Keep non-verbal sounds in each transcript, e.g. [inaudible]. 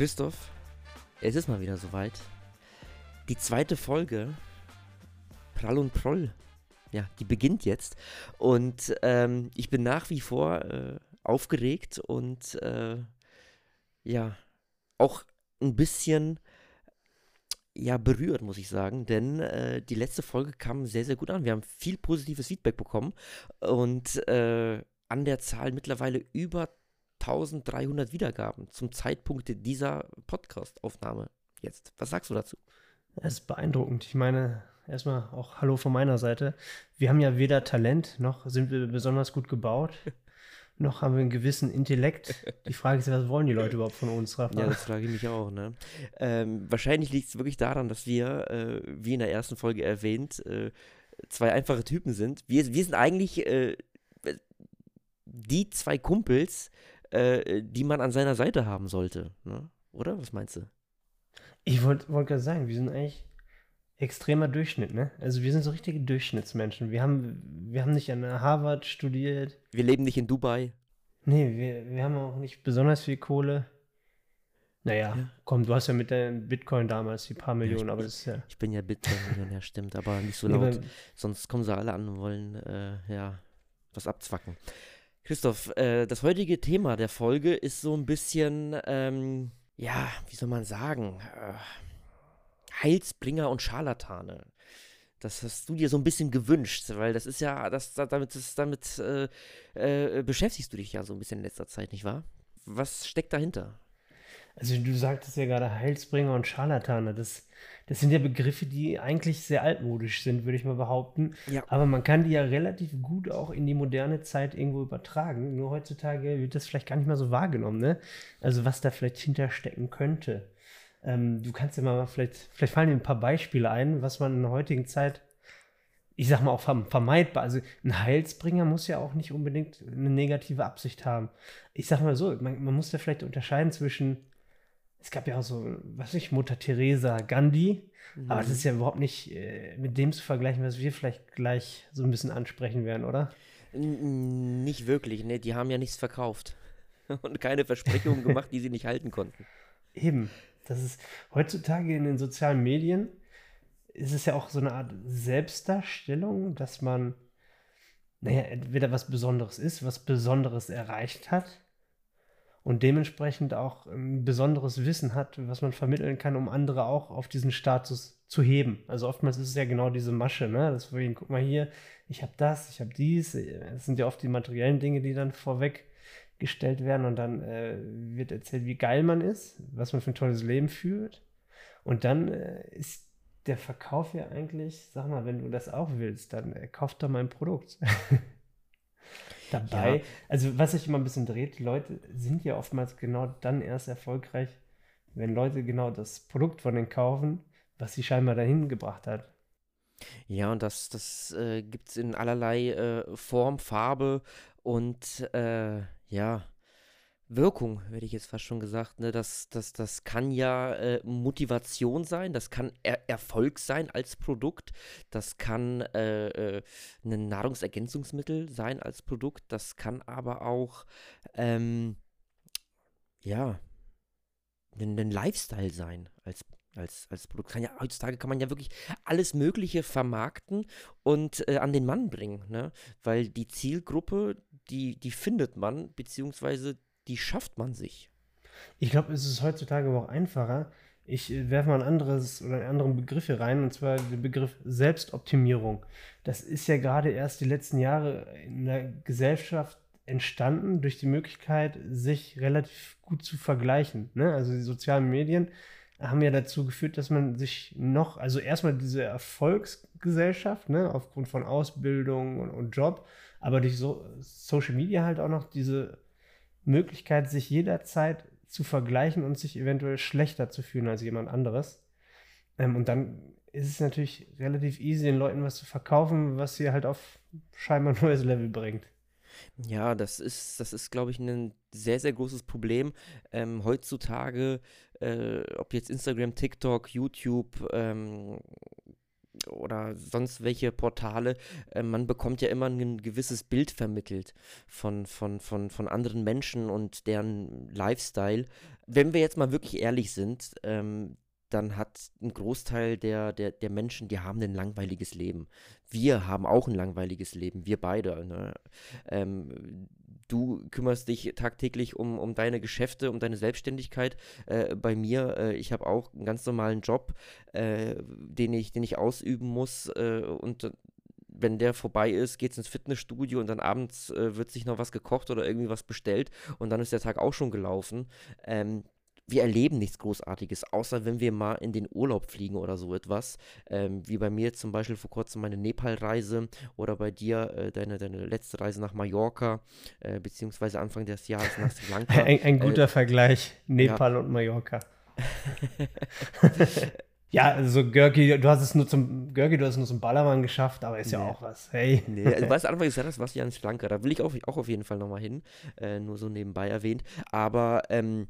Christoph, es ist mal wieder soweit. Die zweite Folge, Prall und Proll, ja, die beginnt jetzt. Und ähm, ich bin nach wie vor äh, aufgeregt und äh, ja, auch ein bisschen ja, berührt, muss ich sagen, denn äh, die letzte Folge kam sehr, sehr gut an. Wir haben viel positives Feedback bekommen und äh, an der Zahl mittlerweile über 1300 Wiedergaben zum Zeitpunkt dieser Podcast-Aufnahme jetzt. Was sagst du dazu? Es ist beeindruckend. Ich meine, erstmal auch Hallo von meiner Seite. Wir haben ja weder Talent, noch sind wir besonders gut gebaut, [laughs] noch haben wir einen gewissen Intellekt. Die Frage ist, was wollen die Leute überhaupt von uns, Rafa? Ja, das frage ich mich auch. Ne? Ähm, wahrscheinlich liegt es wirklich daran, dass wir, äh, wie in der ersten Folge erwähnt, äh, zwei einfache Typen sind. Wir, wir sind eigentlich äh, die zwei Kumpels, äh, die man an seiner Seite haben sollte. Ne? Oder? Was meinst du? Ich wollte wollt gerade sagen, wir sind eigentlich extremer Durchschnitt, ne? Also wir sind so richtige Durchschnittsmenschen. Wir haben, wir haben nicht an Harvard studiert. Wir leben nicht in Dubai. Nee, wir, wir haben auch nicht besonders viel Kohle. Naja, ja. komm, du hast ja mit deinem Bitcoin damals die paar Millionen, ja, aber das ist ja. Ich bin ja Bitcoin-Millionär, [laughs] stimmt, aber nicht so laut. Nee, Sonst kommen sie alle an und wollen, äh, ja, was abzwacken. Christoph, äh, das heutige Thema der Folge ist so ein bisschen, ähm, ja, wie soll man sagen, äh, Heilsbringer und Scharlatane. Das hast du dir so ein bisschen gewünscht, weil das ist ja, das, damit, das, damit äh, äh, beschäftigst du dich ja so ein bisschen in letzter Zeit, nicht wahr? Was steckt dahinter? Also du sagtest ja gerade Heilsbringer und Scharlatane. Das, das sind ja Begriffe, die eigentlich sehr altmodisch sind, würde ich mal behaupten. Ja. Aber man kann die ja relativ gut auch in die moderne Zeit irgendwo übertragen. Nur heutzutage wird das vielleicht gar nicht mal so wahrgenommen, ne? Also was da vielleicht hinterstecken könnte. Ähm, du kannst ja mal vielleicht, vielleicht fallen dir ein paar Beispiele ein, was man in der heutigen Zeit ich sag mal auch vermeidbar. Also ein Heilsbringer muss ja auch nicht unbedingt eine negative Absicht haben. Ich sag mal so, man, man muss da vielleicht unterscheiden zwischen es gab ja auch so, was weiß ich, Mutter Teresa, Gandhi, mhm. aber das ist ja überhaupt nicht äh, mit dem zu vergleichen, was wir vielleicht gleich so ein bisschen ansprechen werden, oder? N nicht wirklich, ne? Die haben ja nichts verkauft [laughs] und keine Versprechungen gemacht, die sie nicht halten konnten. [laughs] Eben. Das ist heutzutage in den sozialen Medien ist es ja auch so eine Art Selbstdarstellung, dass man, naja, entweder was Besonderes ist, was Besonderes erreicht hat und dementsprechend auch ein besonderes Wissen hat, was man vermitteln kann, um andere auch auf diesen Status zu heben. Also oftmals ist es ja genau diese Masche, ne? Vorhin, guck mal hier, ich habe das, ich habe dies. Es sind ja oft die materiellen Dinge, die dann vorweggestellt werden und dann äh, wird erzählt, wie geil man ist, was man für ein tolles Leben führt. Und dann äh, ist der Verkauf ja eigentlich, sag mal, wenn du das auch willst, dann äh, kauf doch mein Produkt. [laughs] dabei. Ja. Also, was sich immer ein bisschen dreht, Leute sind ja oftmals genau dann erst erfolgreich, wenn Leute genau das Produkt von denen kaufen, was sie scheinbar dahin gebracht hat. Ja, und das, das äh, gibt es in allerlei äh, Form, Farbe und äh, ja, Wirkung, hätte ich jetzt fast schon gesagt. Ne? Das, das, das kann ja äh, Motivation sein, das kann er Erfolg sein als Produkt, das kann äh, äh, ein Nahrungsergänzungsmittel sein als Produkt, das kann aber auch, ähm, ja, ein, ein Lifestyle sein als als, als Produkt. Kann ja, heutzutage kann man ja wirklich alles Mögliche vermarkten und äh, an den Mann bringen, ne? Weil die Zielgruppe, die, die findet man, beziehungsweise die schafft man sich. Ich glaube, es ist heutzutage aber auch einfacher. Ich äh, werfe mal ein anderes oder einen anderen Begriff hier rein, und zwar den Begriff Selbstoptimierung. Das ist ja gerade erst die letzten Jahre in der Gesellschaft entstanden durch die Möglichkeit, sich relativ gut zu vergleichen. Ne? Also die sozialen Medien haben ja dazu geführt, dass man sich noch, also erstmal diese Erfolgsgesellschaft, ne, aufgrund von Ausbildung und, und Job, aber durch so Social Media halt auch noch diese Möglichkeit, sich jederzeit zu vergleichen und sich eventuell schlechter zu fühlen als jemand anderes. Ähm, und dann ist es natürlich relativ easy, den Leuten was zu verkaufen, was sie halt auf scheinbar ein [laughs] neues Level bringt. Ja, das ist, das ist, glaube ich, ein sehr, sehr großes Problem. Ähm, heutzutage, äh, ob jetzt Instagram, TikTok, YouTube, ähm, oder sonst welche Portale, äh, man bekommt ja immer ein gewisses Bild vermittelt von, von, von, von anderen Menschen und deren Lifestyle. Wenn wir jetzt mal wirklich ehrlich sind, ähm, dann hat ein Großteil der, der, der Menschen, die haben ein langweiliges Leben. Wir haben auch ein langweiliges Leben, wir beide. Ne? Ähm, du kümmerst dich tagtäglich um, um deine Geschäfte, um deine Selbstständigkeit. Äh, bei mir, äh, ich habe auch einen ganz normalen Job, äh, den, ich, den ich ausüben muss äh, und wenn der vorbei ist, geht es ins Fitnessstudio und dann abends äh, wird sich noch was gekocht oder irgendwie was bestellt und dann ist der Tag auch schon gelaufen. Ähm, wir erleben nichts Großartiges, außer wenn wir mal in den Urlaub fliegen oder so etwas. Ähm, wie bei mir zum Beispiel vor kurzem meine Nepal-Reise oder bei dir äh, deine, deine letzte Reise nach Mallorca, äh, beziehungsweise Anfang des Jahres nach Sri Lanka. [laughs] Ein, ein guter äh, Vergleich, Nepal ja. und Mallorca. [laughs] ja, also Görki, du hast es nur zum Görki, du hast es nur zum Ballermann geschafft, aber ist nee. ja auch was. Hey. Nee, also, weißt du, Anfang des Jahres warst du ja in Sri Lanka, da will ich auch, auch auf jeden Fall nochmal hin, äh, nur so nebenbei erwähnt. Aber ähm,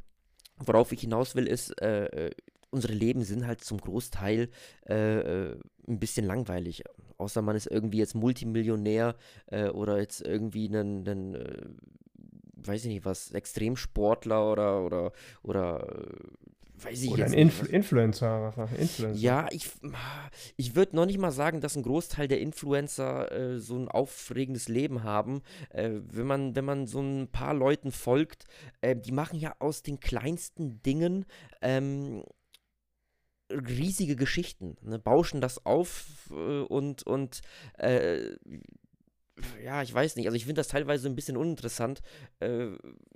Worauf ich hinaus will, ist, äh, äh, unsere Leben sind halt zum Großteil äh, äh, ein bisschen langweilig. Außer man ist irgendwie jetzt Multimillionär äh, oder jetzt irgendwie ein, äh, weiß ich nicht was, Extremsportler oder, oder, oder weiß ich Oder ein Influ nicht. Influencer, Influencer. Ja, ich, ich würde noch nicht mal sagen, dass ein Großteil der Influencer äh, so ein aufregendes Leben haben. Äh, wenn, man, wenn man so ein paar Leuten folgt, äh, die machen ja aus den kleinsten Dingen ähm, riesige Geschichten, ne? bauschen das auf äh, und, und äh, ja, ich weiß nicht. Also ich finde das teilweise ein bisschen uninteressant. Äh,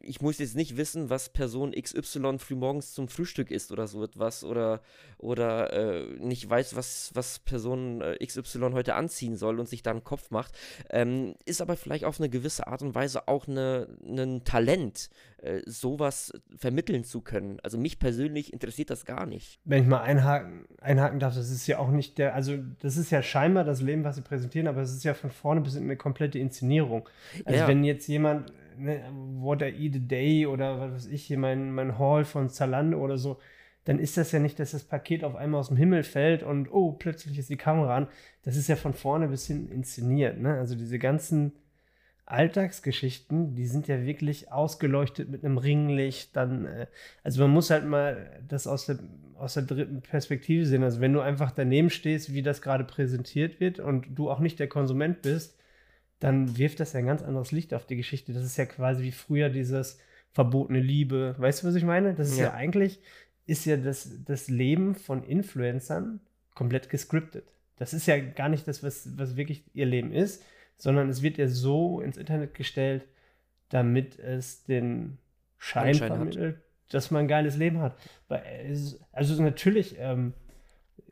ich muss jetzt nicht wissen, was Person XY frühmorgens zum Frühstück isst oder so etwas oder, oder äh, nicht weiß, was, was Person äh, XY heute anziehen soll und sich da einen Kopf macht. Ähm, ist aber vielleicht auf eine gewisse Art und Weise auch ein Talent, äh, sowas vermitteln zu können. Also mich persönlich interessiert das gar nicht. Wenn ich mal einhaken, einhaken darf, das ist ja auch nicht der, also das ist ja scheinbar das Leben, was sie präsentieren, aber es ist ja von vorne bis hinten eine komplette Inszenierung. Also ja. wenn jetzt jemand, ne, What I Eat a Day oder was weiß ich, hier mein, mein Haul von Zalando oder so, dann ist das ja nicht, dass das Paket auf einmal aus dem Himmel fällt und oh, plötzlich ist die Kamera an. Das ist ja von vorne bis hinten inszeniert. Ne? Also diese ganzen Alltagsgeschichten, die sind ja wirklich ausgeleuchtet mit einem Ringlicht. Dann, äh, also man muss halt mal das aus der, aus der dritten Perspektive sehen. Also wenn du einfach daneben stehst, wie das gerade präsentiert wird und du auch nicht der Konsument bist, dann wirft das ja ein ganz anderes Licht auf die Geschichte. Das ist ja quasi wie früher dieses verbotene Liebe. Weißt du, was ich meine? Das ist ja, ja eigentlich, ist ja das, das Leben von Influencern komplett gescriptet. Das ist ja gar nicht das, was, was wirklich ihr Leben ist sondern es wird ja so ins Internet gestellt, damit es den Schein Anschein vermittelt, hat. dass man ein geiles Leben hat. Also natürlich ähm,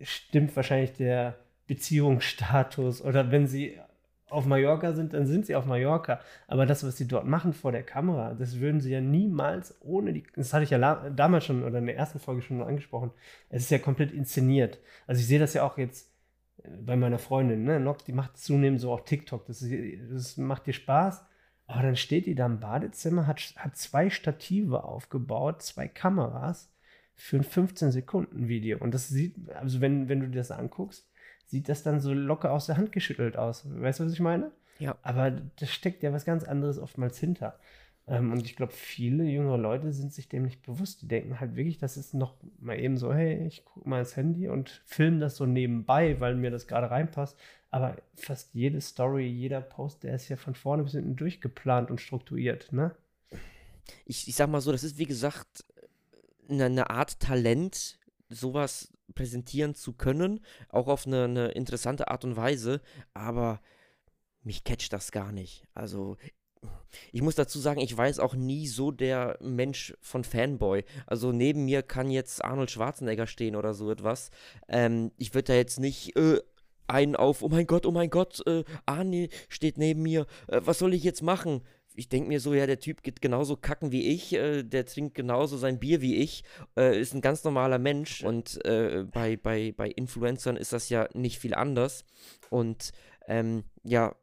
stimmt wahrscheinlich der Beziehungsstatus oder wenn sie auf Mallorca sind, dann sind sie auf Mallorca. Aber das, was sie dort machen vor der Kamera, das würden sie ja niemals ohne die. Das hatte ich ja damals schon oder in der ersten Folge schon angesprochen. Es ist ja komplett inszeniert. Also ich sehe das ja auch jetzt bei meiner Freundin, ne? Nock, die macht zunehmend so auch TikTok. Das, das macht dir Spaß. Aber dann steht die da im Badezimmer, hat, hat zwei Stative aufgebaut, zwei Kameras für ein 15-Sekunden-Video. Und das sieht, also wenn, wenn du dir das anguckst, sieht das dann so locker aus der Hand geschüttelt aus. Weißt du, was ich meine? Ja. Aber da steckt ja was ganz anderes oftmals hinter. Ähm, und ich glaube, viele jüngere Leute sind sich dem nicht bewusst. Die denken halt wirklich, das ist noch mal eben so, hey, ich gucke mal ins Handy und filme das so nebenbei, weil mir das gerade reinpasst. Aber fast jede Story, jeder Post, der ist ja von vorne bis hinten durchgeplant und strukturiert, ne? Ich, ich sag mal so, das ist wie gesagt eine, eine Art Talent, sowas präsentieren zu können, auch auf eine, eine interessante Art und Weise, aber mich catcht das gar nicht. Also ich muss dazu sagen, ich war auch nie so der Mensch von Fanboy. Also neben mir kann jetzt Arnold Schwarzenegger stehen oder so etwas. Ähm, ich würde da jetzt nicht äh, einen auf, oh mein Gott, oh mein Gott, äh, Arnie steht neben mir, äh, was soll ich jetzt machen? Ich denke mir so, ja, der Typ geht genauso kacken wie ich, äh, der trinkt genauso sein Bier wie ich, äh, ist ein ganz normaler Mensch und äh, bei, bei, bei Influencern ist das ja nicht viel anders. Und ähm, ja,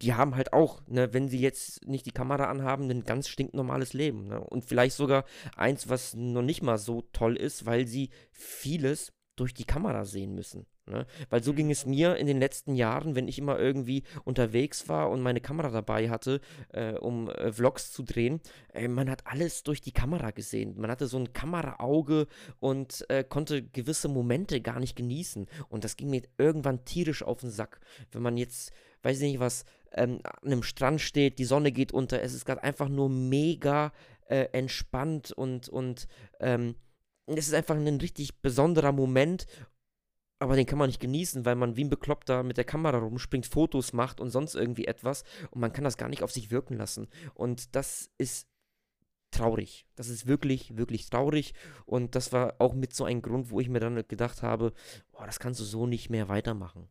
die haben halt auch, ne, wenn sie jetzt nicht die Kamera anhaben, ein ganz stinknormales Leben. Ne? Und vielleicht sogar eins, was noch nicht mal so toll ist, weil sie vieles durch die Kamera sehen müssen. Ne? Weil so ging es mir in den letzten Jahren, wenn ich immer irgendwie unterwegs war und meine Kamera dabei hatte, äh, um äh, Vlogs zu drehen. Äh, man hat alles durch die Kamera gesehen. Man hatte so ein Kameraauge und äh, konnte gewisse Momente gar nicht genießen. Und das ging mir irgendwann tierisch auf den Sack. Wenn man jetzt, weiß ich nicht was, ähm, an einem Strand steht, die Sonne geht unter, es ist gerade einfach nur mega äh, entspannt und, und ähm, es ist einfach ein richtig besonderer Moment aber den kann man nicht genießen, weil man wie ein Bekloppter mit der Kamera rumspringt, Fotos macht und sonst irgendwie etwas und man kann das gar nicht auf sich wirken lassen. Und das ist traurig. Das ist wirklich, wirklich traurig und das war auch mit so ein Grund, wo ich mir dann gedacht habe, boah, das kannst du so nicht mehr weitermachen.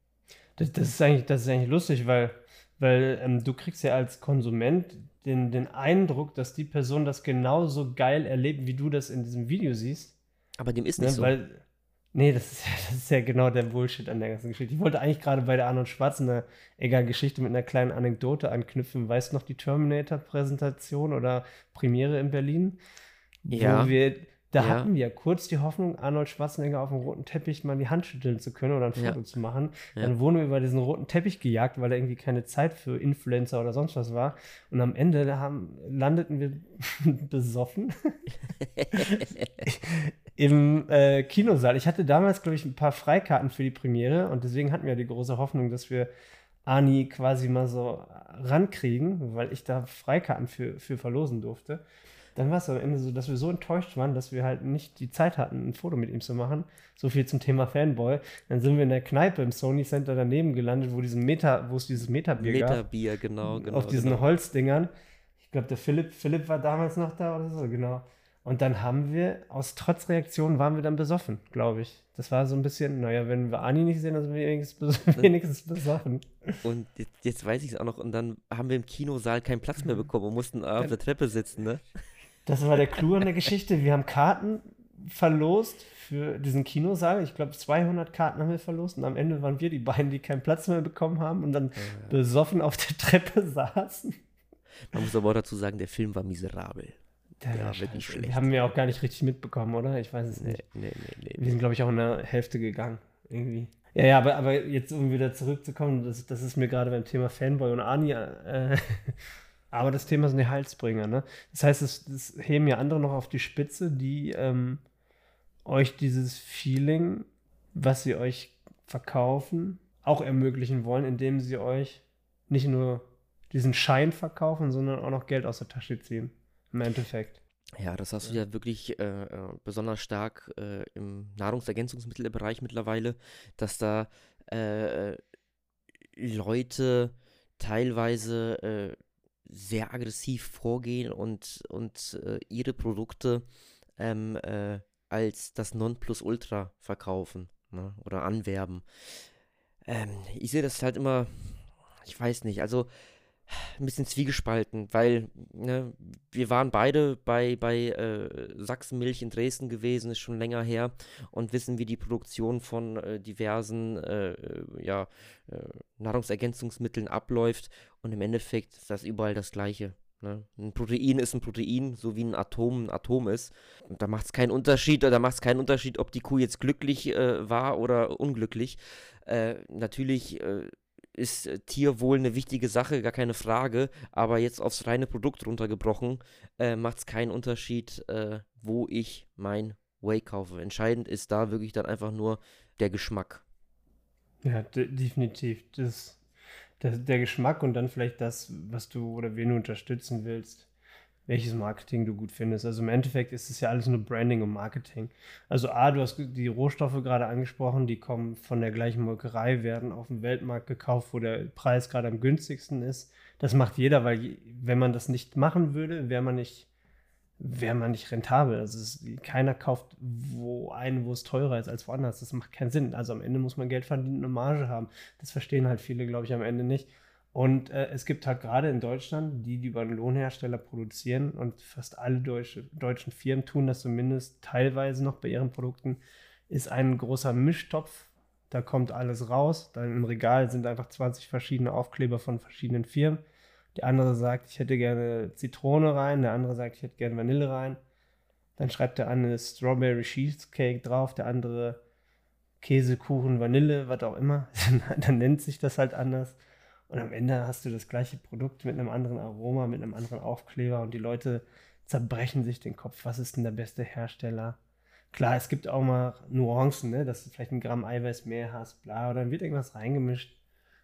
Das, das ist, eigentlich, das ist eigentlich lustig, weil, weil ähm, du kriegst ja als Konsument den, den Eindruck, dass die Person das genauso geil erlebt, wie du das in diesem Video siehst. Aber dem ist nicht ne, so. Weil, Nee, das ist, ja, das ist ja genau der Bullshit an der ganzen Geschichte. Ich wollte eigentlich gerade bei der Arnold Schwarzenegger Geschichte mit einer kleinen Anekdote anknüpfen. Weißt du noch die Terminator-Präsentation oder Premiere in Berlin? Ja. Wir, da ja. hatten wir kurz die Hoffnung, Arnold Schwarzenegger auf dem roten Teppich mal die Hand schütteln zu können oder ein Foto ja. zu machen. Dann wurden wir über diesen roten Teppich gejagt, weil da irgendwie keine Zeit für Influencer oder sonst was war. Und am Ende haben, landeten wir [laughs] besoffen [laughs] im äh, Kinosaal. Ich hatte damals, glaube ich, ein paar Freikarten für die Premiere und deswegen hatten wir die große Hoffnung, dass wir Ani quasi mal so rankriegen, weil ich da Freikarten für, für verlosen durfte. Dann war es am Ende so, dass wir so enttäuscht waren, dass wir halt nicht die Zeit hatten, ein Foto mit ihm zu machen. So viel zum Thema Fanboy. Dann sind wir in der Kneipe im Sony Center daneben gelandet, wo diesen Meta, wo es dieses Meta-Bier gab. Meta-Bier, genau, genau. Auf diesen genau. Holzdingern. Ich glaube, der Philipp, Philipp war damals noch da oder so, genau. Und dann haben wir, aus Trotzreaktion waren wir dann besoffen, glaube ich. Das war so ein bisschen, naja, wenn wir Ani nicht sehen, dann sind wir wenigstens, [laughs] wenigstens besoffen. Und jetzt, jetzt weiß ich es auch noch. Und dann haben wir im Kinosaal keinen Platz mehr bekommen und mussten auf der Treppe sitzen, ne? Das war der Clou an der Geschichte. Wir haben Karten verlost für diesen Kinosaal. Ich glaube, 200 Karten haben wir verlost. Und am Ende waren wir die beiden, die keinen Platz mehr bekommen haben und dann ja. besoffen auf der Treppe [laughs] saßen. Man muss aber auch dazu sagen, der Film war miserabel. Der ja, wirklich schlecht. Haben wir auch gar nicht richtig mitbekommen, oder? Ich weiß es nicht. Nee, nee, nee, wir sind, glaube ich, auch in der Hälfte gegangen. Irgendwie. Ja, ja, aber, aber jetzt, um wieder zurückzukommen, das, das ist mir gerade beim Thema Fanboy und Ani. Äh, [laughs] aber das Thema sind die Halsbringer, ne? Das heißt, es, das heben ja andere noch auf die Spitze, die ähm, euch dieses Feeling, was sie euch verkaufen, auch ermöglichen wollen, indem sie euch nicht nur diesen Schein verkaufen, sondern auch noch Geld aus der Tasche ziehen im Endeffekt. Ja, das hast du ja wirklich äh, äh, besonders stark äh, im Nahrungsergänzungsmittelbereich mittlerweile, dass da äh, Leute teilweise äh, sehr aggressiv vorgehen und, und äh, ihre Produkte ähm, als das Nonplusultra verkaufen ne? oder anwerben. Ähm, ich sehe das halt immer, ich weiß nicht, also ein bisschen zwiegespalten, weil ne, wir waren beide bei, bei äh, Sachsenmilch in Dresden gewesen, ist schon länger her und wissen, wie die Produktion von äh, diversen äh, ja, äh, Nahrungsergänzungsmitteln abläuft und im Endeffekt ist das überall das Gleiche. Ne? Ein Protein ist ein Protein, so wie ein Atom ein Atom ist. Und da macht es keinen Unterschied, oder macht es keinen Unterschied, ob die Kuh jetzt glücklich äh, war oder unglücklich. Äh, natürlich ist äh, Tierwohl eine wichtige Sache, gar keine Frage. Aber jetzt aufs reine Produkt runtergebrochen, äh, macht es keinen Unterschied, äh, wo ich mein Whey kaufe. Entscheidend ist da wirklich dann einfach nur der Geschmack. Ja, de definitiv. Das, das, der Geschmack und dann vielleicht das, was du oder wen du unterstützen willst welches Marketing du gut findest. Also im Endeffekt ist es ja alles nur Branding und Marketing. Also A, du hast die Rohstoffe gerade angesprochen, die kommen von der gleichen Molkerei, werden auf dem Weltmarkt gekauft, wo der Preis gerade am günstigsten ist. Das macht jeder, weil wenn man das nicht machen würde, wäre man nicht wäre man nicht rentabel. Also es, keiner kauft wo ein, wo es teurer ist als woanders. Das macht keinen Sinn. Also am Ende muss man Geld verdienen und eine Marge haben. Das verstehen halt viele, glaube ich, am Ende nicht. Und äh, es gibt halt gerade in Deutschland die, die über einen Lohnhersteller produzieren und fast alle deutsche, deutschen Firmen tun das zumindest teilweise noch bei ihren Produkten, ist ein großer Mischtopf. Da kommt alles raus. Dann im Regal sind einfach 20 verschiedene Aufkleber von verschiedenen Firmen. Der andere sagt, ich hätte gerne Zitrone rein. Der andere sagt, ich hätte gerne Vanille rein. Dann schreibt der eine Strawberry Cheesecake drauf. Der andere Käse, Kuchen, Vanille, was auch immer. [laughs] dann nennt sich das halt anders. Und am Ende hast du das gleiche Produkt mit einem anderen Aroma, mit einem anderen Aufkleber und die Leute zerbrechen sich den Kopf. Was ist denn der beste Hersteller? Klar, es gibt auch mal Nuancen, ne? dass du vielleicht ein Gramm Eiweiß mehr hast, bla, oder dann wird irgendwas reingemischt.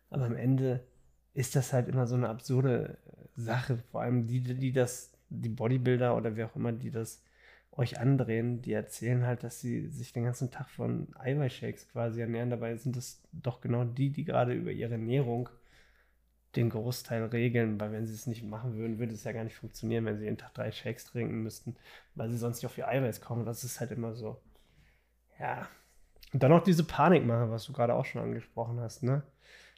Aber am Ende ist das halt immer so eine absurde Sache. Vor allem die, die das, die Bodybuilder oder wer auch immer, die das euch andrehen, die erzählen halt, dass sie sich den ganzen Tag von Eiweißshakes quasi ernähren. Dabei sind es doch genau die, die gerade über ihre Ernährung den Großteil regeln, weil wenn sie es nicht machen würden, würde es ja gar nicht funktionieren, wenn sie jeden Tag drei Shakes trinken müssten, weil sie sonst nicht auf ihr Eiweiß kommen. Das ist halt immer so. Ja. Und dann noch diese Panikmache, was du gerade auch schon angesprochen hast, ne?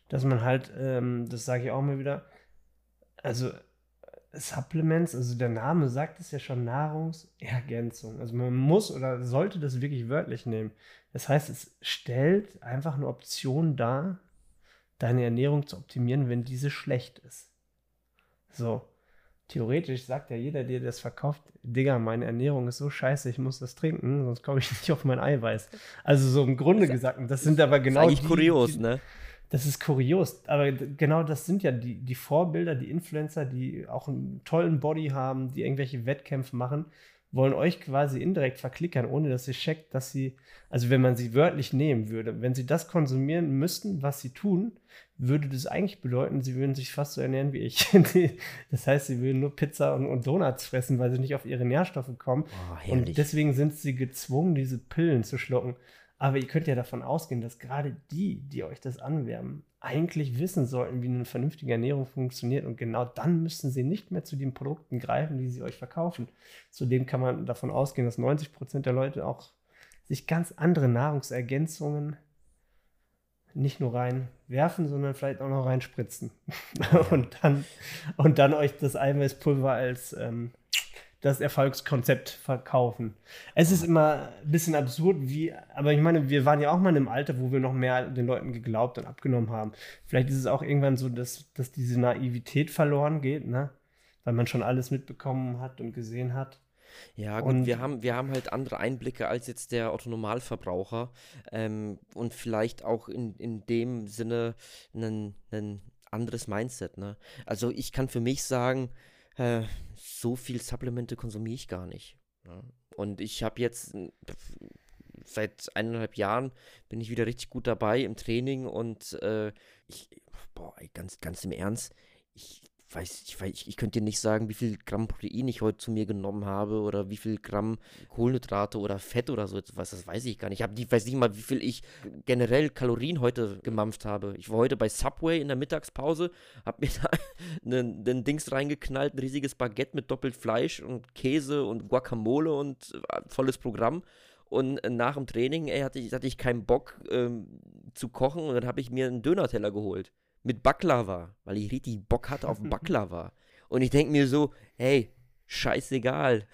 Dass man halt, ähm, das sage ich auch mal wieder, also Supplements, also der Name sagt es ja schon, Nahrungsergänzung. Also man muss oder sollte das wirklich wörtlich nehmen. Das heißt, es stellt einfach eine Option dar, deine Ernährung zu optimieren, wenn diese schlecht ist. So, theoretisch sagt ja jeder, der das verkauft, Digga, meine Ernährung ist so scheiße, ich muss das trinken, sonst komme ich [laughs] nicht auf mein Eiweiß. Also so im Grunde gesagt, das sind aber genau das ist die, kurios, die, ne? Das ist kurios, aber genau das sind ja die, die Vorbilder, die Influencer, die auch einen tollen Body haben, die irgendwelche Wettkämpfe machen, wollen euch quasi indirekt verklickern, ohne dass ihr checkt, dass sie, also wenn man sie wörtlich nehmen würde, wenn sie das konsumieren müssten, was sie tun, würde das eigentlich bedeuten, sie würden sich fast so ernähren wie ich. [laughs] das heißt, sie würden nur Pizza und, und, Donuts fressen, weil sie nicht auf ihre Nährstoffe kommen. Oh, und deswegen sind sie gezwungen, diese Pillen zu schlucken. Aber ihr könnt ja davon ausgehen, dass gerade die, die euch das anwerben, eigentlich wissen sollten, wie eine vernünftige Ernährung funktioniert. Und genau dann müssen sie nicht mehr zu den Produkten greifen, die sie euch verkaufen. Zudem kann man davon ausgehen, dass 90 Prozent der Leute auch sich ganz andere Nahrungsergänzungen nicht nur reinwerfen, sondern vielleicht auch noch reinspritzen. [laughs] und, dann, und dann euch das Eiweißpulver als ähm, das Erfolgskonzept verkaufen. Es ist immer ein bisschen absurd, wie, aber ich meine, wir waren ja auch mal in einem Alter, wo wir noch mehr den Leuten geglaubt und abgenommen haben. Vielleicht ist es auch irgendwann so, dass, dass diese Naivität verloren geht, ne? Weil man schon alles mitbekommen hat und gesehen hat. Ja, gut, und wir haben, wir haben halt andere Einblicke als jetzt der Autonomalverbraucher ähm, und vielleicht auch in, in dem Sinne ein anderes Mindset. Ne? Also ich kann für mich sagen, äh, so viel Supplemente konsumiere ich gar nicht. Ne? Und ich habe jetzt seit eineinhalb Jahren bin ich wieder richtig gut dabei im Training und äh, ich, boah, ganz, ganz im Ernst, ich weiß, ich, weiß, ich, könnte dir nicht sagen, wie viel Gramm Protein ich heute zu mir genommen habe oder wie viel Gramm Kohlenhydrate oder Fett oder so etwas. Das weiß ich gar nicht. Ich hab, weiß nicht mal, wie viel ich generell Kalorien heute gemampft habe. Ich war heute bei Subway in der Mittagspause, habe mir [laughs] da einen Dings reingeknallt, ein riesiges Baguette mit doppelt Fleisch und Käse und Guacamole und äh, volles Programm. Und nach dem Training, ey, hatte ich, hatte ich keinen Bock ähm, zu kochen und dann habe ich mir einen Dönerteller geholt mit Baklava, weil ich richtig Bock hatte auf [laughs] Baklava. Und ich denke mir so, hey, scheißegal.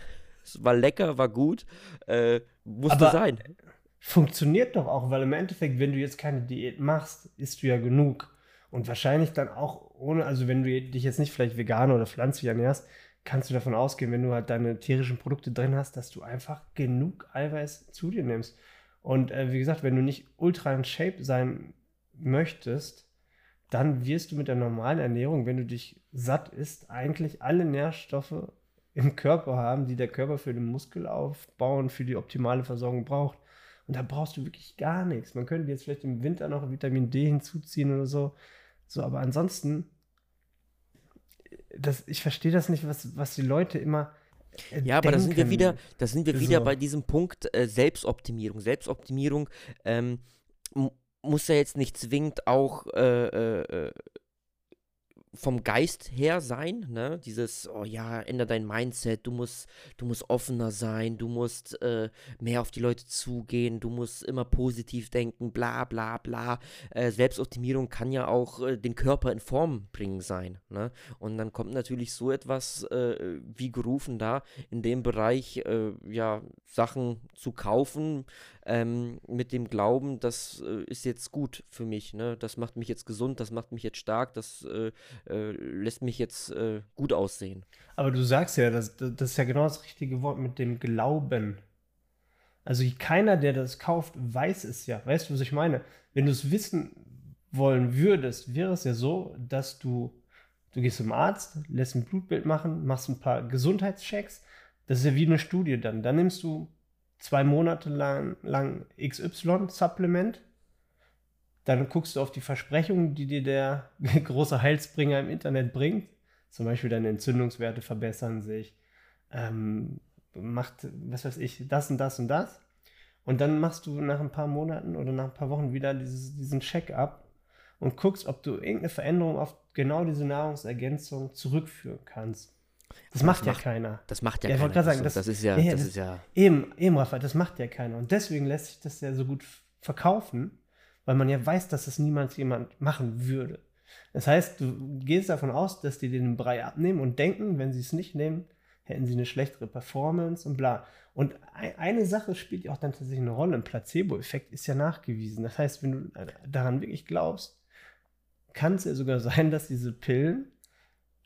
Es war lecker, war gut, äh, musste Aber sein. Funktioniert doch auch, weil im Endeffekt, wenn du jetzt keine Diät machst, isst du ja genug. Und wahrscheinlich dann auch ohne, also wenn du dich jetzt nicht vielleicht vegan oder pflanzlich ernährst, kannst du davon ausgehen, wenn du halt deine tierischen Produkte drin hast, dass du einfach genug Eiweiß zu dir nimmst. Und äh, wie gesagt, wenn du nicht ultra in Shape sein möchtest, dann wirst du mit der normalen Ernährung, wenn du dich satt isst, eigentlich alle Nährstoffe im Körper haben, die der Körper für den Muskelaufbau und für die optimale Versorgung braucht. Und da brauchst du wirklich gar nichts. Man könnte jetzt vielleicht im Winter noch Vitamin D hinzuziehen oder so. So, aber ansonsten, das, ich verstehe das nicht, was, was die Leute immer. Äh, ja, aber da sind wir wieder, da sind wir so. wieder bei diesem Punkt äh, Selbstoptimierung. Selbstoptimierung ähm, muss ja jetzt nicht zwingend auch äh, äh, äh vom Geist her sein, ne? Dieses, oh ja, ändere dein Mindset, du musst, du musst offener sein, du musst äh, mehr auf die Leute zugehen, du musst immer positiv denken, bla bla bla. Äh, Selbstoptimierung kann ja auch äh, den Körper in Form bringen sein, ne? Und dann kommt natürlich so etwas äh, wie gerufen da, in dem Bereich, äh, ja, Sachen zu kaufen, ähm, mit dem Glauben, das äh, ist jetzt gut für mich, ne? Das macht mich jetzt gesund, das macht mich jetzt stark, das äh, lässt mich jetzt äh, gut aussehen. Aber du sagst ja, das, das ist ja genau das richtige Wort mit dem Glauben. Also keiner, der das kauft, weiß es ja. Weißt du, was ich meine? Wenn du es wissen wollen würdest, wäre es ja so, dass du, du gehst zum Arzt, lässt ein Blutbild machen, machst ein paar Gesundheitschecks. Das ist ja wie eine Studie dann. Dann nimmst du zwei Monate lang, lang XY-Supplement. Dann guckst du auf die Versprechungen, die dir der [laughs] große Heilsbringer im Internet bringt. Zum Beispiel deine Entzündungswerte verbessern sich. Ähm, macht, was weiß ich, das und das und das. Und dann machst du nach ein paar Monaten oder nach ein paar Wochen wieder dieses, diesen Check-up und guckst, ob du irgendeine Veränderung auf genau diese Nahrungsergänzung zurückführen kannst. Das, macht, macht ja keiner. Das macht ja, ja keiner. Sagen, das, das, ist ja, ja, das, das, ist ja. Eben, eben, Rafa, das macht ja keiner. Und deswegen lässt sich das ja so gut verkaufen, weil man ja weiß, dass das niemals jemand machen würde. Das heißt, du gehst davon aus, dass die den Brei abnehmen und denken, wenn sie es nicht nehmen, hätten sie eine schlechtere Performance und bla. Und eine Sache spielt ja auch dann tatsächlich eine Rolle. Ein Placebo-Effekt ist ja nachgewiesen. Das heißt, wenn du daran wirklich glaubst, kann es ja sogar sein, dass diese Pillen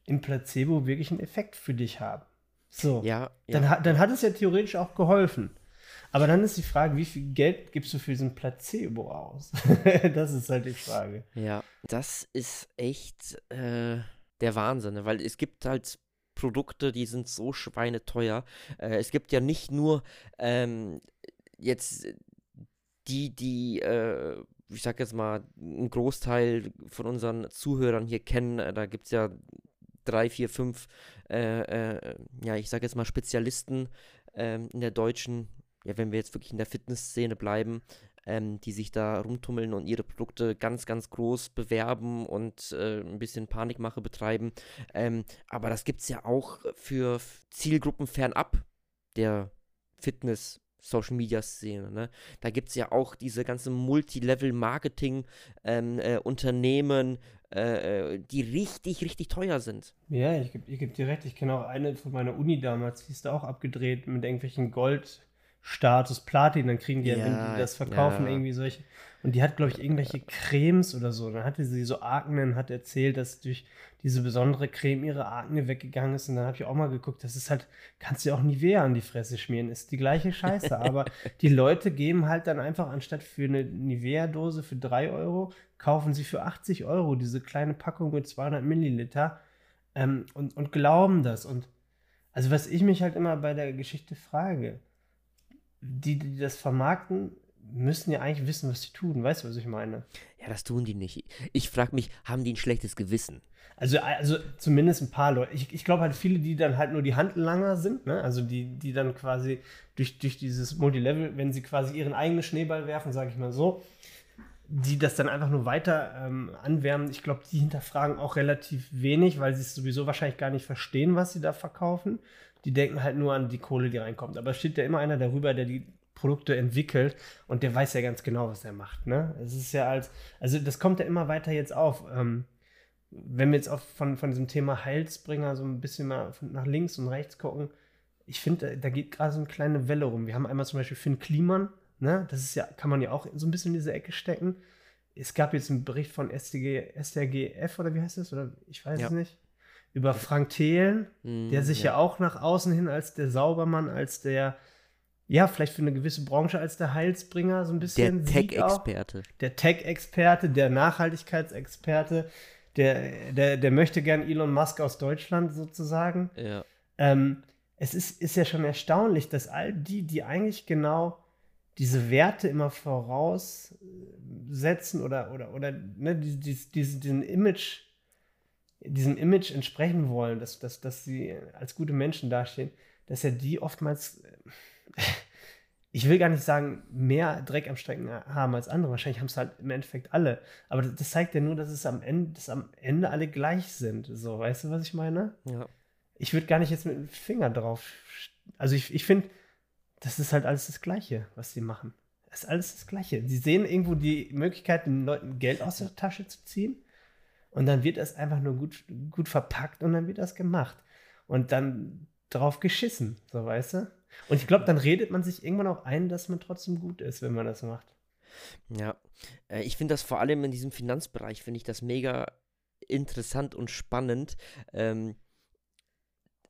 im Placebo wirklich einen Effekt für dich haben. So. Ja, ja. Dann, dann hat es ja theoretisch auch geholfen. Aber dann ist die Frage, wie viel Geld gibst du für diesen Placebo aus? [laughs] das ist halt die Frage. Ja, das ist echt äh, der Wahnsinn, ne? weil es gibt halt Produkte, die sind so schweineteuer. Äh, es gibt ja nicht nur ähm, jetzt die, die äh, ich sag jetzt mal, einen Großteil von unseren Zuhörern hier kennen. Äh, da gibt es ja drei, vier, fünf, äh, äh, ja, ich sag jetzt mal Spezialisten ähm, in der deutschen, ja, wenn wir jetzt wirklich in der Fitnessszene bleiben, ähm, die sich da rumtummeln und ihre Produkte ganz, ganz groß bewerben und äh, ein bisschen Panikmache betreiben. Ähm, aber das gibt es ja auch für Zielgruppen fernab der Fitness- Social Media Szene. Ne? Da gibt es ja auch diese ganzen Multilevel-Marketing-Unternehmen, ähm, äh, äh, die richtig, richtig teuer sind. Ja, ich gebe geb dir recht. Ich kenne auch eine von meiner Uni damals, die ist da auch abgedreht mit irgendwelchen Gold- Status Platin, dann kriegen die ja, wenn die das verkaufen, ja. irgendwie solche. Und die hat, glaube ich, irgendwelche Cremes oder so. Dann hatte sie so Aknen, hat erzählt, dass durch diese besondere Creme ihre Akne weggegangen ist. Und dann habe ich auch mal geguckt, das ist halt, kannst du ja auch Nivea an die Fresse schmieren, ist die gleiche Scheiße. [laughs] Aber die Leute geben halt dann einfach, anstatt für eine Nivea-Dose für 3 Euro, kaufen sie für 80 Euro diese kleine Packung mit 200 Milliliter ähm, und, und glauben das. Und also was ich mich halt immer bei der Geschichte frage, die, die das vermarkten, müssen ja eigentlich wissen, was sie tun. Weißt du, was ich meine? Ja, das tun die nicht. Ich frage mich, haben die ein schlechtes Gewissen? Also, also zumindest ein paar Leute. Ich, ich glaube halt viele, die dann halt nur die Handlanger sind, ne? also die, die dann quasi durch, durch dieses Multilevel, wenn sie quasi ihren eigenen Schneeball werfen, sage ich mal so, die das dann einfach nur weiter ähm, anwärmen. Ich glaube, die hinterfragen auch relativ wenig, weil sie es sowieso wahrscheinlich gar nicht verstehen, was sie da verkaufen die denken halt nur an die Kohle, die reinkommt. Aber es steht ja immer einer darüber, der die Produkte entwickelt und der weiß ja ganz genau, was er macht. Ne? Es ist ja als, also das kommt ja immer weiter jetzt auf. Ähm, wenn wir jetzt auch von, von diesem Thema Heilsbringer so ein bisschen mal nach links und rechts gucken, ich finde, da geht gerade so eine kleine Welle rum. Wir haben einmal zum Beispiel Finn Kliman, ne? das ist ja, kann man ja auch so ein bisschen in diese Ecke stecken. Es gab jetzt einen Bericht von SDG, SDGF oder wie heißt das? Oder ich weiß ja. es nicht über Frank Thelen, mm, der sich ja. ja. auch nach außen hin als der Saubermann, als der, ja, vielleicht für eine gewisse Branche als der Heilsbringer so ein bisschen. Der Tech-Experte. Der Tech-Experte, der Nachhaltigkeitsexperte, der, der, der möchte gern Elon Musk aus Deutschland sozusagen. Ja. Ähm, es ist, ist ja schon erstaunlich, dass all die, die eigentlich genau diese Werte immer voraussetzen oder, oder, oder ne, diesen, diesen Image diesem Image entsprechen wollen, dass, dass, dass sie als gute Menschen dastehen, dass ja die oftmals, [laughs] ich will gar nicht sagen, mehr Dreck am Strecken haben als andere. Wahrscheinlich haben es halt im Endeffekt alle. Aber das, das, zeigt ja nur, dass es am Ende, dass am Ende alle gleich sind. So, weißt du, was ich meine? Ja. Ich würde gar nicht jetzt mit dem Finger drauf. Also ich, ich finde, das ist halt alles das Gleiche, was sie machen. Das ist alles das Gleiche. Sie sehen irgendwo die Möglichkeit, den Leuten Geld aus der Tasche zu ziehen und dann wird das einfach nur gut, gut verpackt und dann wird das gemacht. Und dann drauf geschissen, so weißt du? Und ich glaube, dann redet man sich irgendwann auch ein, dass man trotzdem gut ist, wenn man das macht. Ja, äh, ich finde das vor allem in diesem Finanzbereich, finde ich das mega interessant und spannend. Ähm,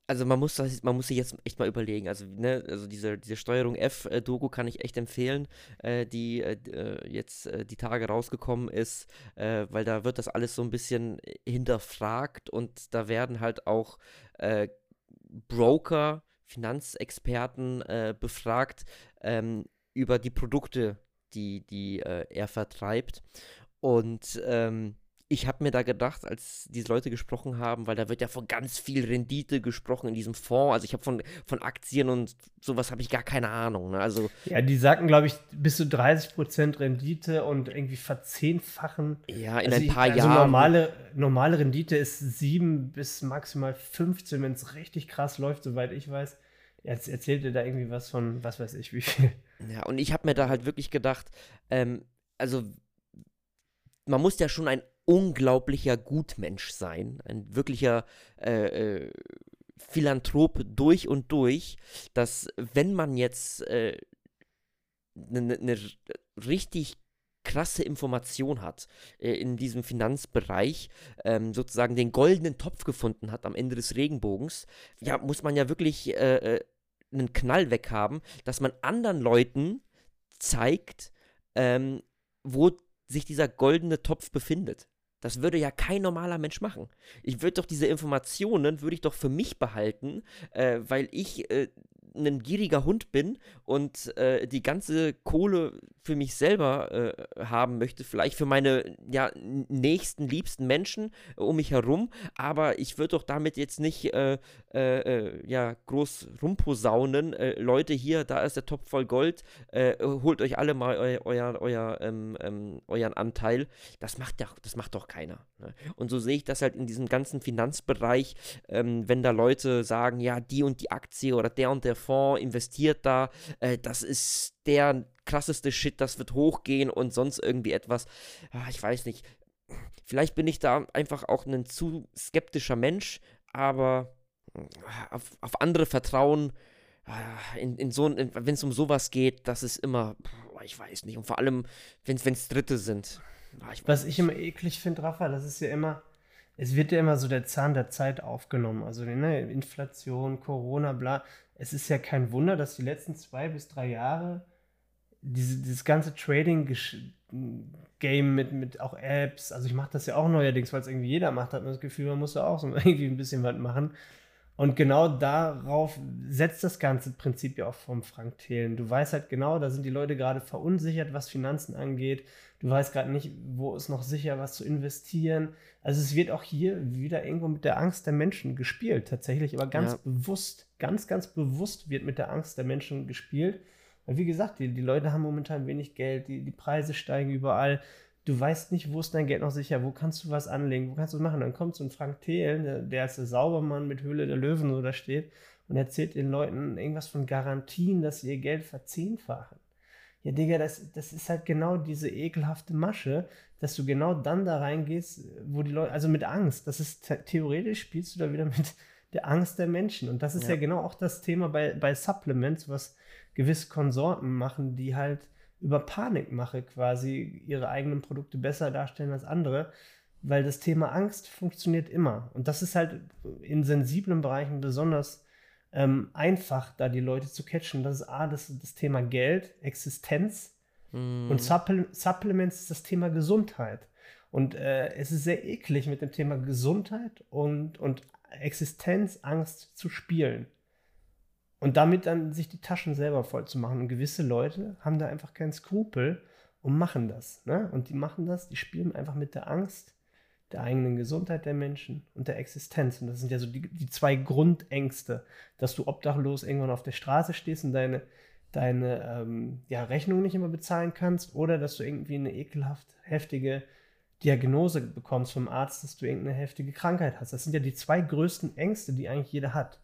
also man muss das, man muss sich jetzt echt mal überlegen. Also, ne, also diese, diese Steuerung F-Doku kann ich echt empfehlen, äh, die äh, äh jetzt äh, die Tage rausgekommen ist, äh, weil da wird das alles so ein bisschen hinterfragt und da werden halt auch äh, Broker, Finanzexperten befragt ähm, über die Produkte, die, die er vertreibt. Und ähm, ich habe mir da gedacht, als diese Leute gesprochen haben, weil da wird ja von ganz viel Rendite gesprochen in diesem Fonds. Also ich habe von, von Aktien und sowas habe ich gar keine Ahnung. Ne? Also, ja, die sagten, glaube ich, bis zu 30% Rendite und irgendwie verzehnfachen. Ja, in also ein paar ich, also Jahren. Normale, normale Rendite ist 7 bis maximal 15, wenn es richtig krass läuft, soweit ich weiß. Jetzt erzählt ihr da irgendwie was von, was weiß ich, wie viel. Ja, und ich habe mir da halt wirklich gedacht, ähm, also man muss ja schon ein unglaublicher Gutmensch sein, ein wirklicher äh, äh, Philanthrop durch und durch, dass wenn man jetzt eine äh, ne, ne, ne richtig krasse Information hat äh, in diesem Finanzbereich, ähm, sozusagen den goldenen Topf gefunden hat am Ende des Regenbogens, ja, muss man ja wirklich äh, äh einen Knall weghaben, dass man anderen Leuten zeigt, ähm, wo sich dieser goldene Topf befindet. Das würde ja kein normaler Mensch machen. Ich würde doch diese Informationen, würde ich doch für mich behalten, äh, weil ich äh, ein gieriger Hund bin und äh, die ganze Kohle für mich selber äh, haben möchte, vielleicht für meine ja, nächsten, liebsten Menschen um mich herum, aber ich würde doch damit jetzt nicht äh, äh, äh ja, groß rumposaunen. Äh, Leute, hier, da ist der Topf voll Gold, holt euch alle mal eu euer, euer, ähm, ähm, euren Anteil. Das macht, ja, das macht doch keiner. Ne? Und so sehe ich das halt in diesem ganzen Finanzbereich, ähm, wenn da Leute sagen, ja, die und die Aktie oder der und der Fonds investiert da, äh, das ist der krasseste Shit, das wird hochgehen und sonst irgendwie etwas. Ja, ich weiß nicht. Vielleicht bin ich da einfach auch ein zu skeptischer Mensch, aber äh, auf, auf andere vertrauen, äh, in, in so, wenn es um sowas geht, das ist immer, ich weiß nicht. Und vor allem, wenn es Dritte sind. Ich Was ich immer eklig finde, Rafa, das ist ja immer, es wird ja immer so der Zahn der Zeit aufgenommen. Also ne, Inflation, Corona, bla. Es ist ja kein Wunder, dass die letzten zwei bis drei Jahre diese, dieses ganze Trading-Game mit, mit auch Apps, also ich mache das ja auch neuerdings, weil es irgendwie jeder macht, hat man das Gefühl, man muss da auch so [laughs] irgendwie ein bisschen was machen. Und genau darauf setzt das ganze Prinzip ja auch vom Frank Thelen. Du weißt halt genau, da sind die Leute gerade verunsichert, was Finanzen angeht. Du weißt gerade nicht, wo ist noch sicher, was zu investieren. Also es wird auch hier wieder irgendwo mit der Angst der Menschen gespielt, tatsächlich, aber ganz ja. bewusst, ganz, ganz bewusst wird mit der Angst der Menschen gespielt. Weil wie gesagt, die, die Leute haben momentan wenig Geld, die, die Preise steigen überall du weißt nicht, wo ist dein Geld noch sicher, wo kannst du was anlegen, wo kannst du was machen. Dann kommt so ein Frank Thelen, der, der als der Saubermann mit Höhle der Löwen so steht und erzählt den Leuten irgendwas von Garantien, dass sie ihr Geld verzehnfachen. Ja, Digga, das, das ist halt genau diese ekelhafte Masche, dass du genau dann da reingehst, wo die Leute, also mit Angst. Das ist theoretisch spielst du da wieder mit der Angst der Menschen. Und das ist ja, ja genau auch das Thema bei, bei Supplements, was gewisse Konsorten machen, die halt über Panikmache quasi ihre eigenen Produkte besser darstellen als andere, weil das Thema Angst funktioniert immer. Und das ist halt in sensiblen Bereichen besonders ähm, einfach, da die Leute zu catchen. Das ist A, das, das Thema Geld, Existenz mm. und Supple Supplements ist das Thema Gesundheit. Und äh, es ist sehr eklig, mit dem Thema Gesundheit und, und Existenzangst zu spielen. Und damit dann sich die Taschen selber voll zu machen. Und gewisse Leute haben da einfach keinen Skrupel und machen das. Ne? Und die machen das, die spielen einfach mit der Angst der eigenen Gesundheit der Menschen und der Existenz. Und das sind ja so die, die zwei Grundängste, dass du obdachlos irgendwann auf der Straße stehst und deine, deine ähm, ja, Rechnung nicht immer bezahlen kannst oder dass du irgendwie eine ekelhaft heftige Diagnose bekommst vom Arzt, dass du irgendeine heftige Krankheit hast. Das sind ja die zwei größten Ängste, die eigentlich jeder hat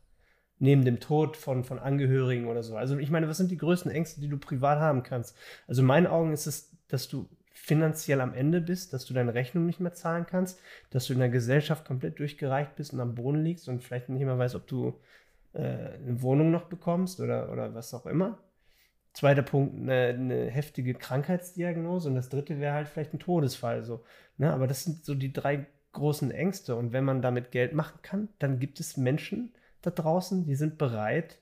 neben dem Tod von, von Angehörigen oder so. Also ich meine, was sind die größten Ängste, die du privat haben kannst? Also in meinen Augen ist es, dass du finanziell am Ende bist, dass du deine Rechnung nicht mehr zahlen kannst, dass du in der Gesellschaft komplett durchgereicht bist und am Boden liegst und vielleicht nicht mehr weißt, ob du äh, eine Wohnung noch bekommst oder, oder was auch immer. Zweiter Punkt, eine, eine, heftige Krankheitsdiagnose und das dritte wäre halt vielleicht ein Todesfall. So, ne? Aber das sind so die drei großen Ängste und wenn man damit Geld machen kann, dann gibt es Menschen, da draußen, die sind bereit,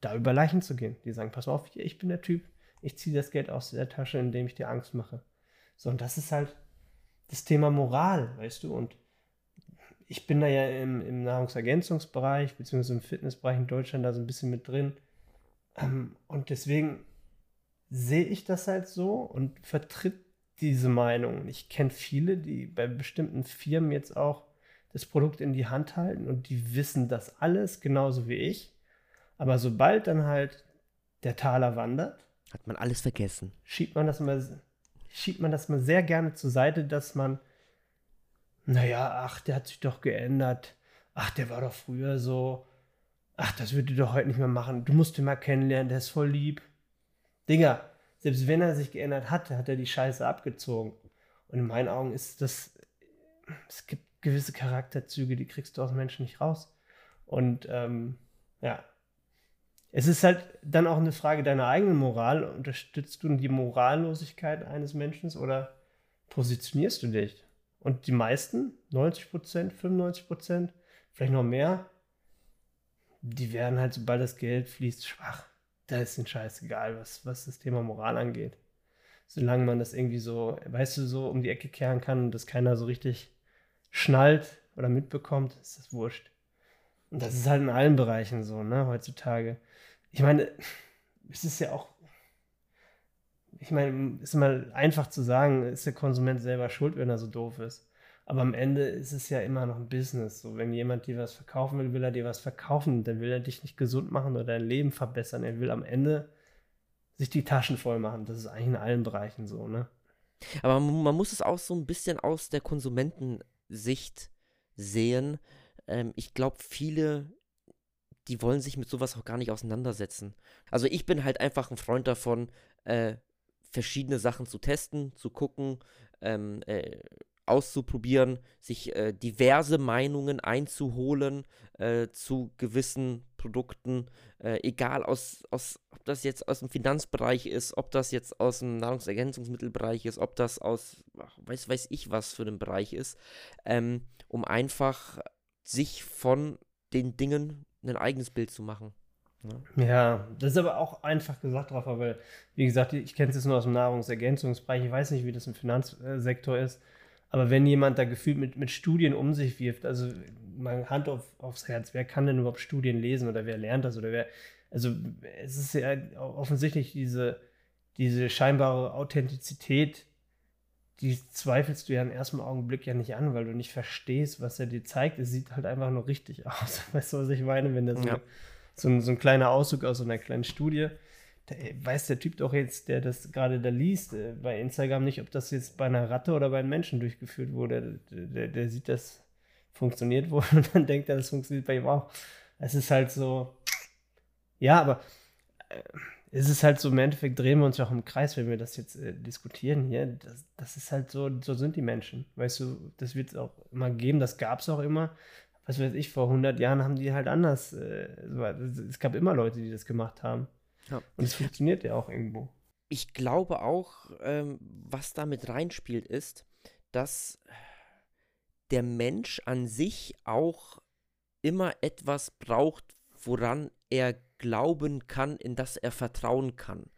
da über Leichen zu gehen. Die sagen, pass auf, ich bin der Typ, ich ziehe das Geld aus der Tasche, indem ich dir Angst mache. So, und das ist halt das Thema Moral, weißt du, und ich bin da ja im, im Nahrungsergänzungsbereich, beziehungsweise im Fitnessbereich in Deutschland da so ein bisschen mit drin. Ähm, und deswegen sehe ich das halt so und vertritt diese Meinung. Ich kenne viele, die bei bestimmten Firmen jetzt auch das Produkt in die Hand halten und die wissen das alles genauso wie ich. Aber sobald dann halt der Taler wandert, hat man alles vergessen. Schiebt man das mal, schiebt man das mal sehr gerne zur Seite, dass man, naja, ach, der hat sich doch geändert. Ach, der war doch früher so. Ach, das würde doch heute nicht mehr machen. Du musst ihn mal kennenlernen, der ist voll lieb. Digga, selbst wenn er sich geändert hat, hat er die Scheiße abgezogen. Und in meinen Augen ist das, es gibt gewisse Charakterzüge, die kriegst du aus Menschen nicht raus. Und ähm, ja, es ist halt dann auch eine Frage deiner eigenen Moral. Unterstützt du die Morallosigkeit eines Menschen oder positionierst du dich? Und die meisten, 90 Prozent, 95 Prozent, vielleicht noch mehr, die werden halt, sobald das Geld fließt, schwach. Da ist den Scheiß egal, was, was das Thema Moral angeht. Solange man das irgendwie so, weißt du, so um die Ecke kehren kann und das keiner so richtig schnallt oder mitbekommt, ist das wurscht. Und das ist halt in allen Bereichen so, ne, heutzutage ich meine, es ist ja auch, ich meine, ist mal einfach zu sagen, ist der Konsument selber schuld, wenn er so doof ist. Aber am Ende ist es ja immer noch ein Business. So, wenn jemand dir was verkaufen will, will er dir was verkaufen. Dann will er dich nicht gesund machen oder dein Leben verbessern. Er will am Ende sich die Taschen voll machen. Das ist eigentlich in allen Bereichen so, ne? Aber man, muss es auch so ein bisschen aus der Konsumentensicht sehen. Ähm, ich glaube, viele die wollen sich mit sowas auch gar nicht auseinandersetzen. Also ich bin halt einfach ein Freund davon, äh, verschiedene Sachen zu testen, zu gucken, ähm, äh, auszuprobieren, sich äh, diverse Meinungen einzuholen äh, zu gewissen Produkten, äh, egal aus, aus, ob das jetzt aus dem Finanzbereich ist, ob das jetzt aus dem Nahrungsergänzungsmittelbereich ist, ob das aus, weiß, weiß ich was für einen Bereich ist, ähm, um einfach sich von den Dingen ein eigenes Bild zu machen. Ja. ja, das ist aber auch einfach gesagt, Rafa, weil, wie gesagt, ich kenne es jetzt nur aus dem Nahrungsergänzungsbereich, ich weiß nicht, wie das im Finanzsektor ist, aber wenn jemand da gefühlt mit, mit Studien um sich wirft, also mal Hand auf, aufs Herz, wer kann denn überhaupt Studien lesen oder wer lernt das oder wer, also es ist ja offensichtlich diese, diese scheinbare Authentizität, die zweifelst du ja im ersten Augenblick ja nicht an, weil du nicht verstehst, was er dir zeigt. Es sieht halt einfach nur richtig [laughs] aus. Weißt du, was ich meine? Wenn da so, ja. so, ein, so ein kleiner Auszug aus so einer kleinen Studie, da weiß der Typ doch jetzt, der das gerade da liest, äh, bei Instagram nicht, ob das jetzt bei einer Ratte oder bei einem Menschen durchgeführt wurde. Der, der, der sieht, das funktioniert wohl [laughs] und dann denkt er, das funktioniert bei ihm auch. Es ist halt so, ja, aber äh, es ist halt so, im Endeffekt drehen wir uns ja auch im Kreis, wenn wir das jetzt äh, diskutieren hier. Das, das, ist halt so, so sind die Menschen. Weißt du, das wird es auch immer geben, das gab es auch immer. Was weiß ich, vor 100 Jahren haben die halt anders. Äh, es gab immer Leute, die das gemacht haben. Ja. Und es funktioniert ja auch irgendwo. Ich glaube auch, ähm, was da mit reinspielt, ist, dass der Mensch an sich auch immer etwas braucht, woran er glauben kann, in das er vertrauen kann.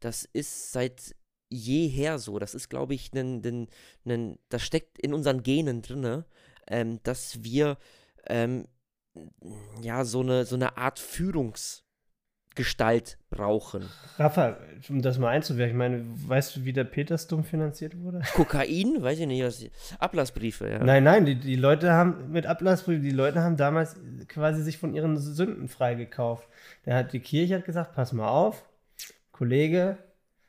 Das ist seit jeher so. Das ist, glaube ich, ein, ein, ein, das steckt in unseren Genen drin, ähm, dass wir ähm, ja so eine, so eine Art Führungs- Gestalt brauchen. Rafa, um das mal einzuwerfen, ich meine, weißt du, wie der Petersdom finanziert wurde? [laughs] Kokain? Weiß ich nicht. Was, Ablassbriefe, ja. Nein, nein, die, die Leute haben mit Ablassbriefen, die Leute haben damals quasi sich von ihren Sünden freigekauft. Da hat die Kirche hat gesagt, pass mal auf, Kollege,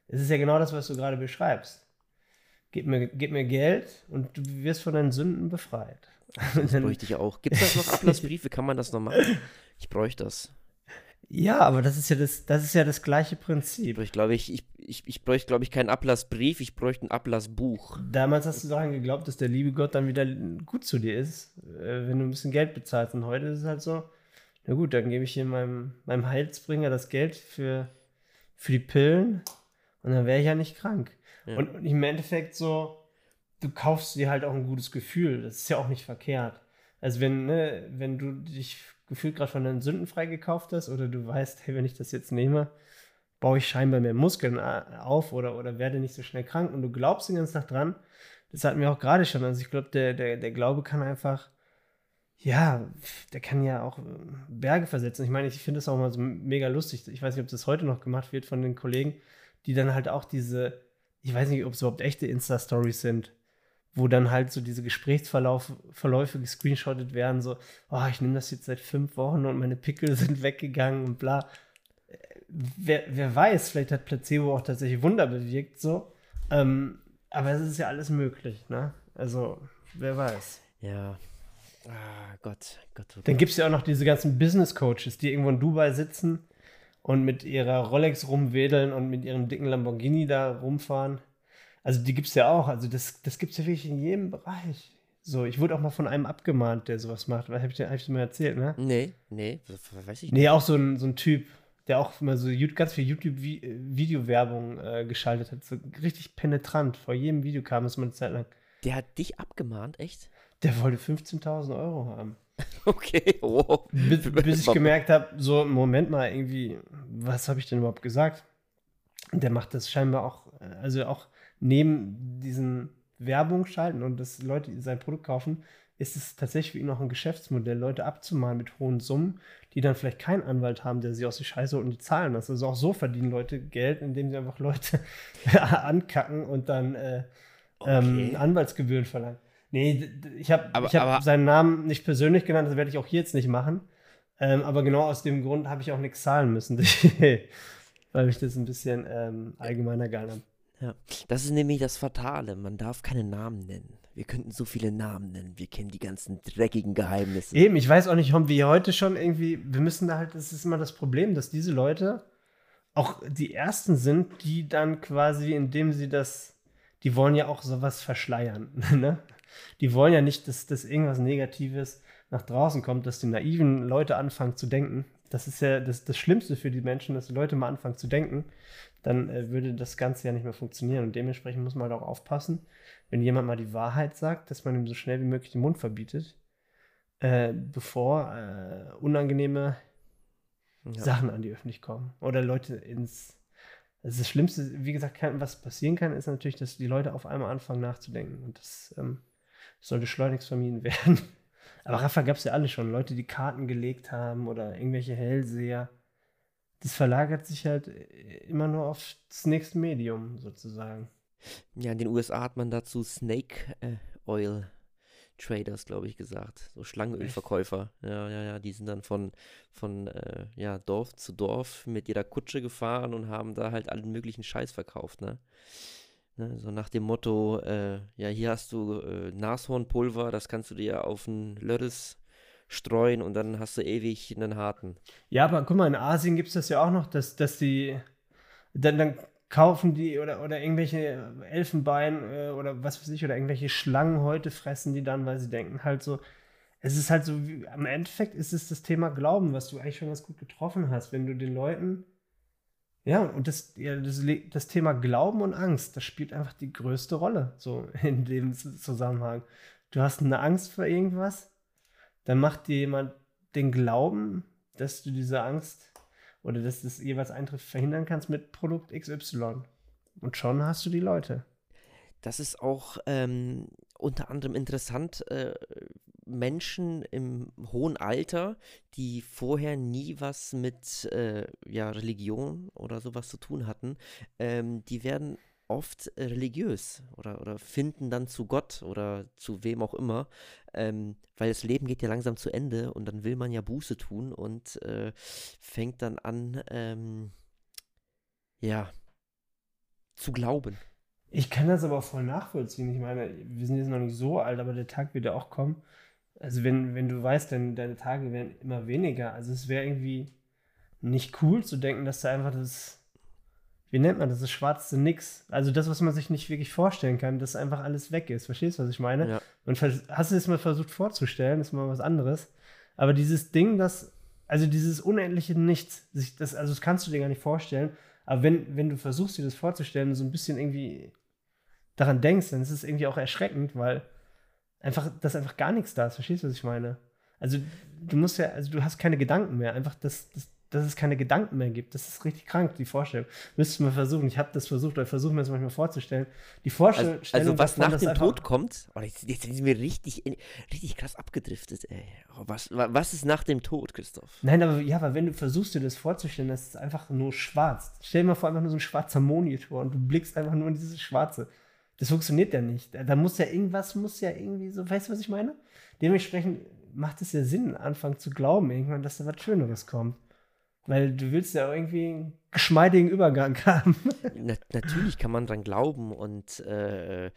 es ist ja genau das, was du gerade beschreibst. Gib mir, gib mir Geld und du wirst von deinen Sünden befreit. Das [laughs] bräuchte ich auch. Gibt es noch Ablassbriefe? Kann man das noch machen? Ich bräuchte das. Ja, aber das ist ja das, das ist ja das gleiche Prinzip. Ich glaube, ich, ich, ich, ich bräuchte, glaube ich, keinen Ablassbrief, ich bräuchte ein Ablassbuch. Damals hast du daran geglaubt, dass der liebe Gott dann wieder gut zu dir ist, äh, wenn du ein bisschen Geld bezahlst. Und heute ist es halt so, na gut, dann gebe ich hier meinem, meinem Heilsbringer das Geld für, für die Pillen und dann wäre ich ja nicht krank. Ja. Und, und im Endeffekt so, du kaufst dir halt auch ein gutes Gefühl. Das ist ja auch nicht verkehrt. Also wenn, ne, wenn du dich gefühlt gerade von deinen Sünden freigekauft hast oder du weißt, hey, wenn ich das jetzt nehme, baue ich scheinbar mehr Muskeln äh, auf oder, oder werde nicht so schnell krank und du glaubst den ganzen Tag dran. Das hatten wir auch gerade schon. Also ich glaube, der, der, der Glaube kann einfach, ja, der kann ja auch äh, Berge versetzen. Ich meine, ich finde das auch mal so mega lustig. Ich weiß nicht, ob das heute noch gemacht wird von den Kollegen, die dann halt auch diese, ich weiß nicht, ob es überhaupt echte Insta-Stories sind, wo dann halt so diese Gesprächsverläufe gescreenshottet werden, so, oh, ich nehme das jetzt seit fünf Wochen und meine Pickel [laughs] sind weggegangen und bla. Wer, wer weiß, vielleicht hat Placebo auch tatsächlich Wunder bewirkt, so. Ähm, aber es ist ja alles möglich, ne? Also, wer weiß. Ja. Ah, Gott, Gott. Oh Dann Gott. gibt es ja auch noch diese ganzen Business Coaches, die irgendwo in Dubai sitzen und mit ihrer Rolex rumwedeln und mit ihrem dicken Lamborghini da rumfahren. Also die gibt es ja auch. Also das, das gibt es ja wirklich in jedem Bereich. So, ich wurde auch mal von einem abgemahnt, der sowas macht. Habe ich, dir- hab ich dir mal erzählt, ne? Nee, nee, weiß ich nicht. Nee, auch so ein, so ein Typ, der auch immer so ganz viel YouTube-Videowerbung äh, geschaltet hat. So richtig penetrant. Vor jedem Video kam es mal eine Zeit lang. Der hat dich abgemahnt, echt? Der wollte 15.000 Euro haben. [laughs] Okay, wow. Bis, [laughs] bis ich gemerkt habe, so, Moment mal, irgendwie, was habe ich denn überhaupt gesagt? Der macht das scheinbar auch, äh, also auch neben diesen Werbung schalten und dass Leute sein Produkt kaufen, ist es tatsächlich für ihn auch ein Geschäftsmodell, Leute abzumahnen mit hohen Summen, die dann vielleicht keinen Anwalt haben, der sie aus der Scheiße holt und die zahlen das. Also auch so verdienen Leute Geld, indem sie einfach Leute [laughs] ankacken und dann äh, ähm, Okay. Anwaltsgebühren verlangen. Nee, ich habe hab seinen Namen nicht persönlich genannt, das werde ich auch hier jetzt nicht machen. Ähm, aber genau aus dem Grund habe ich auch nichts zahlen müssen, [laughs] weil ich das ein bisschen ähm, allgemeiner gehalten habe. Ja, das ist nämlich das Fatale. Man darf keine Namen nennen. Wir könnten so viele Namen nennen. Wir kennen die ganzen dreckigen Geheimnisse. Eben, ich weiß auch nicht, haben wir heute schon irgendwie, wir müssen da halt, das ist immer das Problem, dass diese Leute auch die Ersten sind, die dann quasi, indem sie das, die wollen ja auch sowas verschleiern, [laughs] ne? Die wollen ja nicht, dass, dass irgendwas Negatives nach draußen kommt, dass die naiven Leute anfangen zu denken. Das ist ja das, das Schlimmste für die Menschen, dass die Leute mal anfangen zu denken. Dann äh, würde das Ganze ja nicht mehr funktionieren. Und dementsprechend muss man halt auch aufpassen, wenn jemand mal die Wahrheit sagt, dass man ihm so schnell wie möglich den Mund verbietet äh, bevor äh, unangenehme Ja. Sachen an die Öffentlichkeit kommen. Oder Leute ins. Also das Schlimmste, wie gesagt, kann, was passieren kann, ist natürlich, dass die Leute auf einmal anfangen nachzudenken. Und das ähm, sollte schleunigst vermieden [laughs] werden. Aber Rafa gab es ja alle schon. Leute, die Karten gelegt haben oder irgendwelche Hellseher. Das verlagert sich halt äh, immer nur auf das nächste Medium sozusagen. Ja, in den USA hat man dazu Snake äh, Oil Traders, glaube ich, gesagt. So Schlangenölverkäufer. Ja, ja, ja. Die sind dann von, von äh, ja, Dorf zu Dorf mit ihrer Kutsche gefahren und haben da halt allen möglichen Scheiß verkauft, ne? Ne, so nach dem Motto, äh, ja, hier hast du äh, Nashornpulver, das kannst du dir auf einen Lörres streuen und dann hast du ewig einen harten. Ja, aber guck mal, in Asien gibt es das ja auch noch, dass, dass die dann, dann kaufen die oder, oder irgendwelche Elfenbein äh, oder was weiß ich, oder irgendwelche Schlangen heute fressen die dann, weil sie denken halt so, es ist halt so, wie, am Endeffekt ist es das Thema Glauben, was du eigentlich schon ganz gut getroffen hast, wenn du den Leuten, ja, und das, ja, das, das Thema Glauben und Angst, das spielt einfach die größte Rolle, so in dem Zusammenhang. Du hast eine Angst vor irgendwas, dann macht dir jemand den Glauben, dass du diese Angst oder dass das jeweils eintrifft, verhindern kannst mit Produkt XY. Und schon hast du die Leute. Das ist auch ähm, unter anderem interessant, äh, Menschen im hohen Alter, die vorher nie was mit äh, ja, Religion oder sowas zu tun hatten, ähm, die werden oft religiös oder, oder finden dann zu Gott oder zu wem auch immer, ähm, weil das Leben geht ja langsam zu Ende und dann will man ja Buße tun und äh, fängt dann an, ähm, ja, zu glauben. Ich kann das aber voll nachvollziehen. Ich meine, wir sind jetzt noch nicht so alt, aber der Tag wird ja auch kommen. Also wenn, wenn du weißt, denn deine Tage werden immer weniger. Also es wäre irgendwie nicht cool zu denken, dass da einfach das, wie nennt man das, das schwarze Nix. Also das, was man sich nicht wirklich vorstellen kann, dass einfach alles weg ist. Verstehst du, was ich meine? Ja. Und hast du es mal versucht vorzustellen, ist mal was anderes. Aber dieses Ding, das, also dieses unendliche Nichts, sich das, also das kannst du dir gar nicht vorstellen. Aber wenn, wenn du versuchst, dir das vorzustellen, so ein bisschen irgendwie daran denkst, dann ist es irgendwie auch erschreckend, weil einfach, dass einfach gar nichts da ist. Verstehst du, was ich meine? Also du musst ja, also du hast keine Gedanken mehr. Einfach, dass, dass, dass es keine Gedanken mehr gibt. Das ist richtig krank, die Vorstellung. Müsstest du mal versuchen. Ich habe das versucht, oder versuche mir das manchmal vorzustellen. Die Vorstellung. Also, also was davon, nach dem Tod kommt, oh, jetzt, jetzt, sind wir richtig, richtig krass abgedriftet, ey. Oh, was, was ist nach dem Tod, Christoph? Nein, aber ja, aber wenn du versuchst, dir das vorzustellen, das ist einfach nur schwarz. Stell dir mal vor, einfach nur so ein schwarzer Monitor und du blickst einfach nur in dieses Schwarze. Das funktioniert ja nicht. Da muss ja irgendwas, muss ja irgendwie so, weißt du, was ich meine? Dementsprechend macht es ja Sinn, anfangen zu glauben, irgendwann, dass da was Schöneres kommt. Weil du willst ja irgendwie einen geschmeidigen Übergang [laughs] haben. Na, natürlich kann man dran glauben und äh, äh,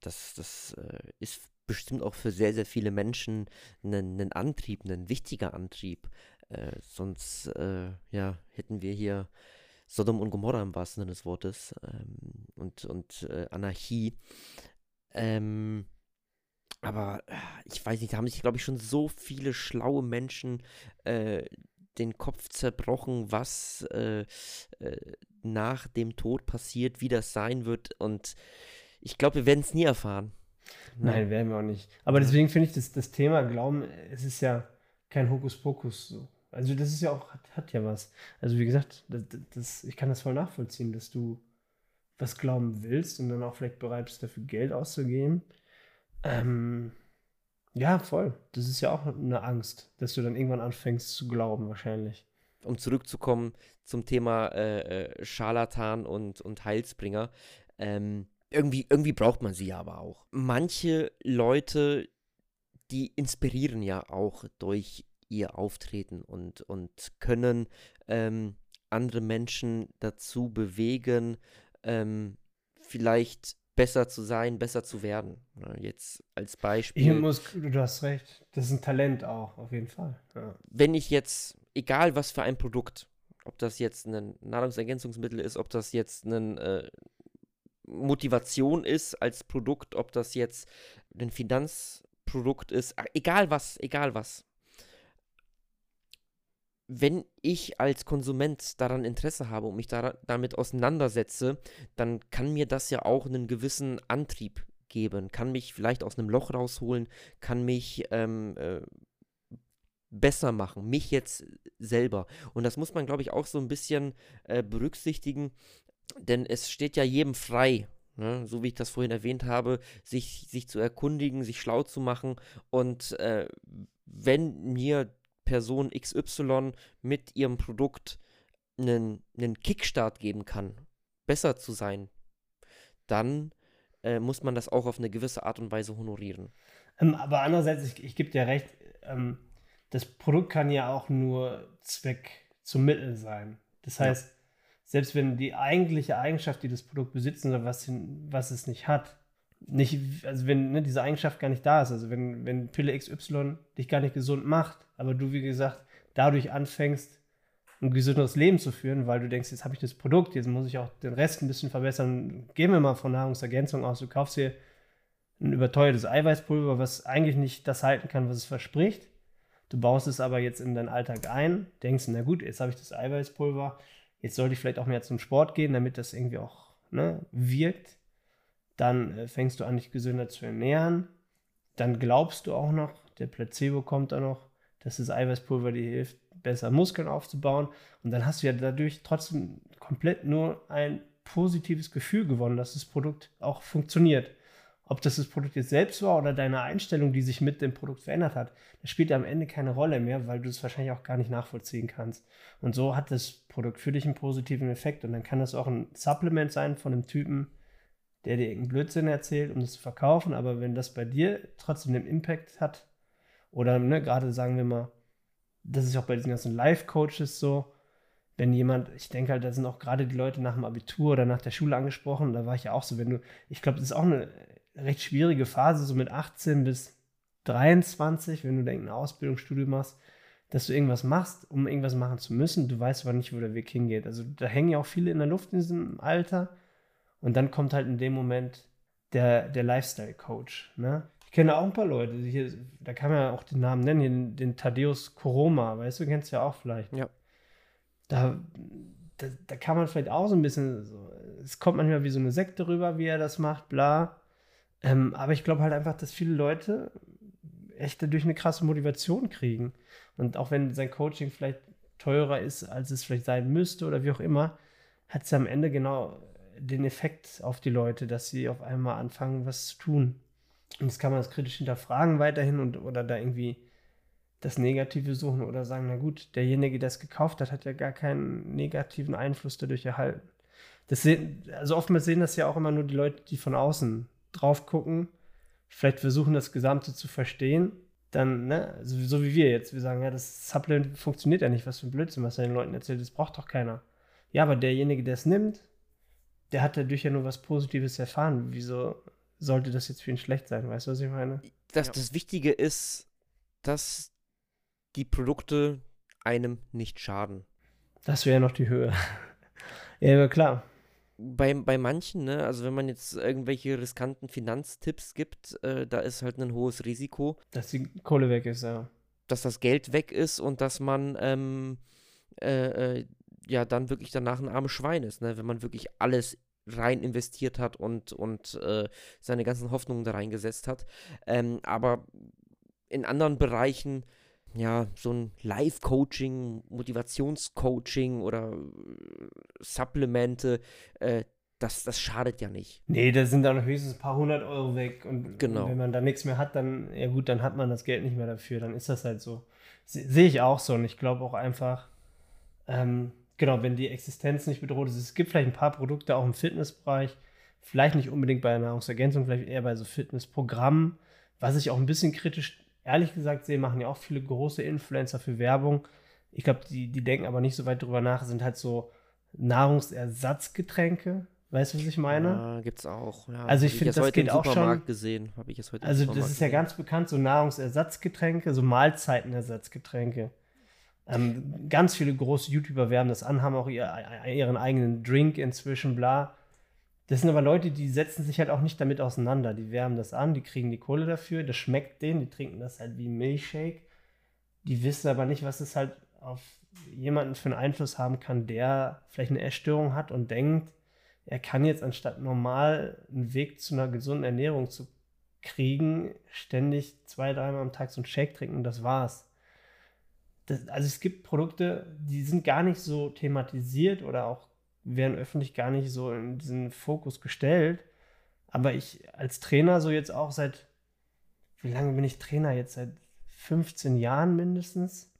das, das äh, ist bestimmt auch für sehr, sehr viele Menschen ein Antrieb, ein wichtiger Antrieb. Äh, sonst äh, ja, hätten wir hier Sodom und Gomorra im wahrsten Sinne des Wortes ähm, und, und äh, Anarchie. Ähm, aber ich weiß nicht, da haben sich, glaube ich, schon so viele schlaue Menschen äh, den Kopf zerbrochen, was äh, äh, nach dem Tod passiert, wie das sein wird. Und ich glaube, wir werden es nie erfahren. Nein, werden wir auch nicht. Aber deswegen finde ich das, das Thema Glauben, es ist ja kein Hokuspokus so. Also das ist ja auch, hat, hat ja was. Also wie gesagt, das, das, ich kann das voll nachvollziehen, dass du was glauben willst und dann auch vielleicht bereit bist, dafür Geld auszugeben. Ähm, ja, voll. Das ist ja auch eine Angst, dass du dann irgendwann anfängst zu glauben, wahrscheinlich. Um zurückzukommen zum Thema äh, äh, Scharlatan und, und Heilsbringer. Ähm, irgendwie, irgendwie braucht man sie aber auch. Manche Leute, die inspirieren ja auch durch ihr Auftreten und, und können ähm, andere Menschen dazu bewegen, ähm, vielleicht besser zu sein, besser zu werden. Jetzt als Beispiel. Ich muss, du hast recht, das ist ein Talent auch, auf jeden Fall. Ja. Wenn ich jetzt, egal was für ein Produkt, ob das jetzt ein Nahrungsergänzungsmittel ist, ob das jetzt eine äh, Motivation ist als Produkt, ob das jetzt ein Finanzprodukt ist, egal was, egal was wenn ich als Konsument daran Interesse habe und mich da, damit auseinandersetze, dann kann mir das ja auch einen gewissen Antrieb geben, kann mich vielleicht aus einem Loch rausholen, kann mich ähm, äh, besser machen, mich jetzt selber. Und das muss man, glaube ich, auch so ein bisschen äh, berücksichtigen, denn es steht ja jedem frei, Ne, so wie ich das vorhin erwähnt habe, sich, sich zu erkundigen, sich schlau zu machen. Und äh, wenn mir Person XY mit ihrem Produkt einen, einen Kickstart geben kann, besser zu sein, dann äh, muss man das auch auf eine gewisse Art und Weise honorieren. Ähm, aber andererseits, ich, ich gebe dir recht, ähm, das Produkt kann ja auch nur Zweck zum Mittel sein. Das heißt, ja. selbst wenn die eigentliche Eigenschaft, die das Produkt besitzt oder was, was es nicht hat, nicht, also wenn ne, diese Eigenschaft gar nicht da ist, also wenn, wenn Pille XY dich gar nicht gesund macht, aber du, wie gesagt, dadurch anfängst, ein gesünderes Leben zu führen, weil du denkst, jetzt habe ich das Produkt, jetzt muss ich auch den Rest ein bisschen verbessern. Gehen wir mal von Nahrungsergänzung aus. Du kaufst dir ein überteuertes Eiweißpulver, was eigentlich nicht das halten kann, was es verspricht. Du baust es aber jetzt in deinen Alltag ein, denkst, na gut, jetzt habe ich das Eiweißpulver, jetzt sollte ich vielleicht auch mehr zum Sport gehen, damit das irgendwie auch ne, wirkt. Dann äh, fängst du an, dich gesünder zu ernähren. Dann glaubst du auch noch, der Placebo kommt da noch, dass das Eiweißpulver dir hilft, besser Muskeln aufzubauen. Und dann hast du ja dadurch trotzdem komplett nur ein positives Gefühl gewonnen, dass das Produkt auch funktioniert. Ob das das Produkt jetzt selbst war oder deine Einstellung, die sich mit dem Produkt verändert hat, das spielt am Ende keine Rolle mehr, weil du es wahrscheinlich auch gar nicht nachvollziehen kannst. Und so hat das Produkt für dich einen positiven Effekt. Und dann kann das auch ein Supplement sein von einem Typen, der dir irgendeinen Blödsinn erzählt, um das zu verkaufen. Aber wenn das bei dir trotzdem den Impact hat, oder ne, gerade sagen wir mal, das ist auch bei diesen ganzen Life-Coaches so, wenn jemand, ich denke halt, da sind auch gerade die Leute nach dem Abitur oder nach der Schule angesprochen, da war ich ja auch so, wenn du, ich glaube, das ist auch eine recht schwierige Phase, so mit 18 bis 23, wenn du denkst, ein Ausbildungsstudium machst, dass du irgendwas machst, um irgendwas machen zu müssen, du weißt aber nicht, wo der Weg hingeht. Also da hängen ja auch viele in der Luft in diesem Alter und dann kommt halt in dem Moment der, der Lifestyle-Coach, ne? Ich kenne auch ein paar Leute, hier, da kann man ja auch den Namen nennen, den, den Thaddeus Koroma, weißt du, kennst du ja auch vielleicht. Ja. Da, da, da, kann man vielleicht auch so ein bisschen, so, es kommt manchmal wie so eine Sekte rüber, wie er das macht, bla. Ähm, aber ich glaube halt einfach, dass viele Leute echt dadurch eine krasse Motivation kriegen. Und auch wenn sein Coaching vielleicht teurer ist, als es vielleicht sein müsste oder wie auch immer, hat es am Ende genau den Effekt auf die Leute, dass sie auf einmal anfangen, was zu tun. Und das kann man das kritisch hinterfragen weiterhin und oder da irgendwie das Negative suchen oder sagen, na gut, derjenige, der es gekauft hat, hat ja gar keinen negativen Einfluss dadurch erhalten. Das sehen, also oftmals sehen das ja auch immer nur die Leute, die von außen drauf gucken, vielleicht versuchen, das Gesamte zu verstehen. Dann, ne, also so wie wir jetzt, wir sagen, ja, das Supplement funktioniert ja nicht, was für ein Blödsinn, was er den Leuten erzählt, das braucht doch keiner. Ja, aber derjenige, der es nimmt, der hat dadurch ja nur was Positives erfahren. Wieso sollte das jetzt für ihn schlecht sein? Weißt du, was ich meine? Das, ja. das Wichtige ist, dass die Produkte einem nicht schaden. Das wäre noch die Höhe. [laughs] ja, klar. Bei, bei manchen, ne, also wenn man jetzt irgendwelche riskanten Finanztipps gibt, äh, da ist halt ein hohes Risiko. Dass die Kohle weg ist, ja. Dass das Geld weg ist und dass man ähm, äh, äh, ja dann wirklich danach ein armes Schwein ist, ne? wenn man wirklich alles rein investiert hat und, und äh, seine ganzen Hoffnungen da reingesetzt hat. Ähm, aber in anderen Bereichen, ja, so ein Live-Coaching, Motivationscoaching oder äh, Supplemente, äh, das, das schadet ja nicht. Nee, da sind dann höchstens ein paar hundert Euro weg. Und, genau. und wenn man da nichts mehr hat, dann, ja gut, dann hat man das Geld nicht mehr dafür. Dann ist das halt so. Sehe ich auch so. Und ich glaube auch einfach, ähm, genau, wenn die Existenz nicht bedroht ist. Es gibt vielleicht ein paar Produkte auch im Fitnessbereich, vielleicht nicht unbedingt bei der Nahrungsergänzung, vielleicht eher bei so Fitnessprogrammen, was ich auch ein bisschen kritisch, ehrlich gesagt sehe, machen ja auch viele große Influencer für Werbung. Ich glaube, die, die denken aber nicht so weit drüber nach, sind halt so Nahrungsersatzgetränke. Weißt du, was ich meine? Ja, gibt's auch. Ja, also ich finde, das geht auch schon. gesehen, habe ich es heute. Also das ist ja ganz bekannt, so Nahrungsersatzgetränke, so Mahlzeitenersatzgetränke. Ähm, ganz viele große YouTuber werben das an, haben auch ihr, ihren eigenen Drink inzwischen, bla. Das sind aber Leute, die setzen sich halt auch nicht damit auseinander. Die werben das an, die kriegen die Kohle dafür, das schmeckt denen, die trinken das halt wie Milchshake. Die wissen aber nicht, was es halt auf jemanden für einen Einfluss haben kann, der vielleicht eine Essstörung hat und denkt, er kann jetzt anstatt normal einen Weg zu einer gesunden Ernährung zu kriegen, ständig zwei, dreimal am Tag so einen Shake trinken und das war's das, also es gibt Produkte, die sind gar nicht so thematisiert oder auch werden öffentlich gar nicht so in diesen Fokus gestellt. Aber ich als Trainer so jetzt auch seit, wie lange bin ich Trainer jetzt? Seit 15 Jahren mindestens.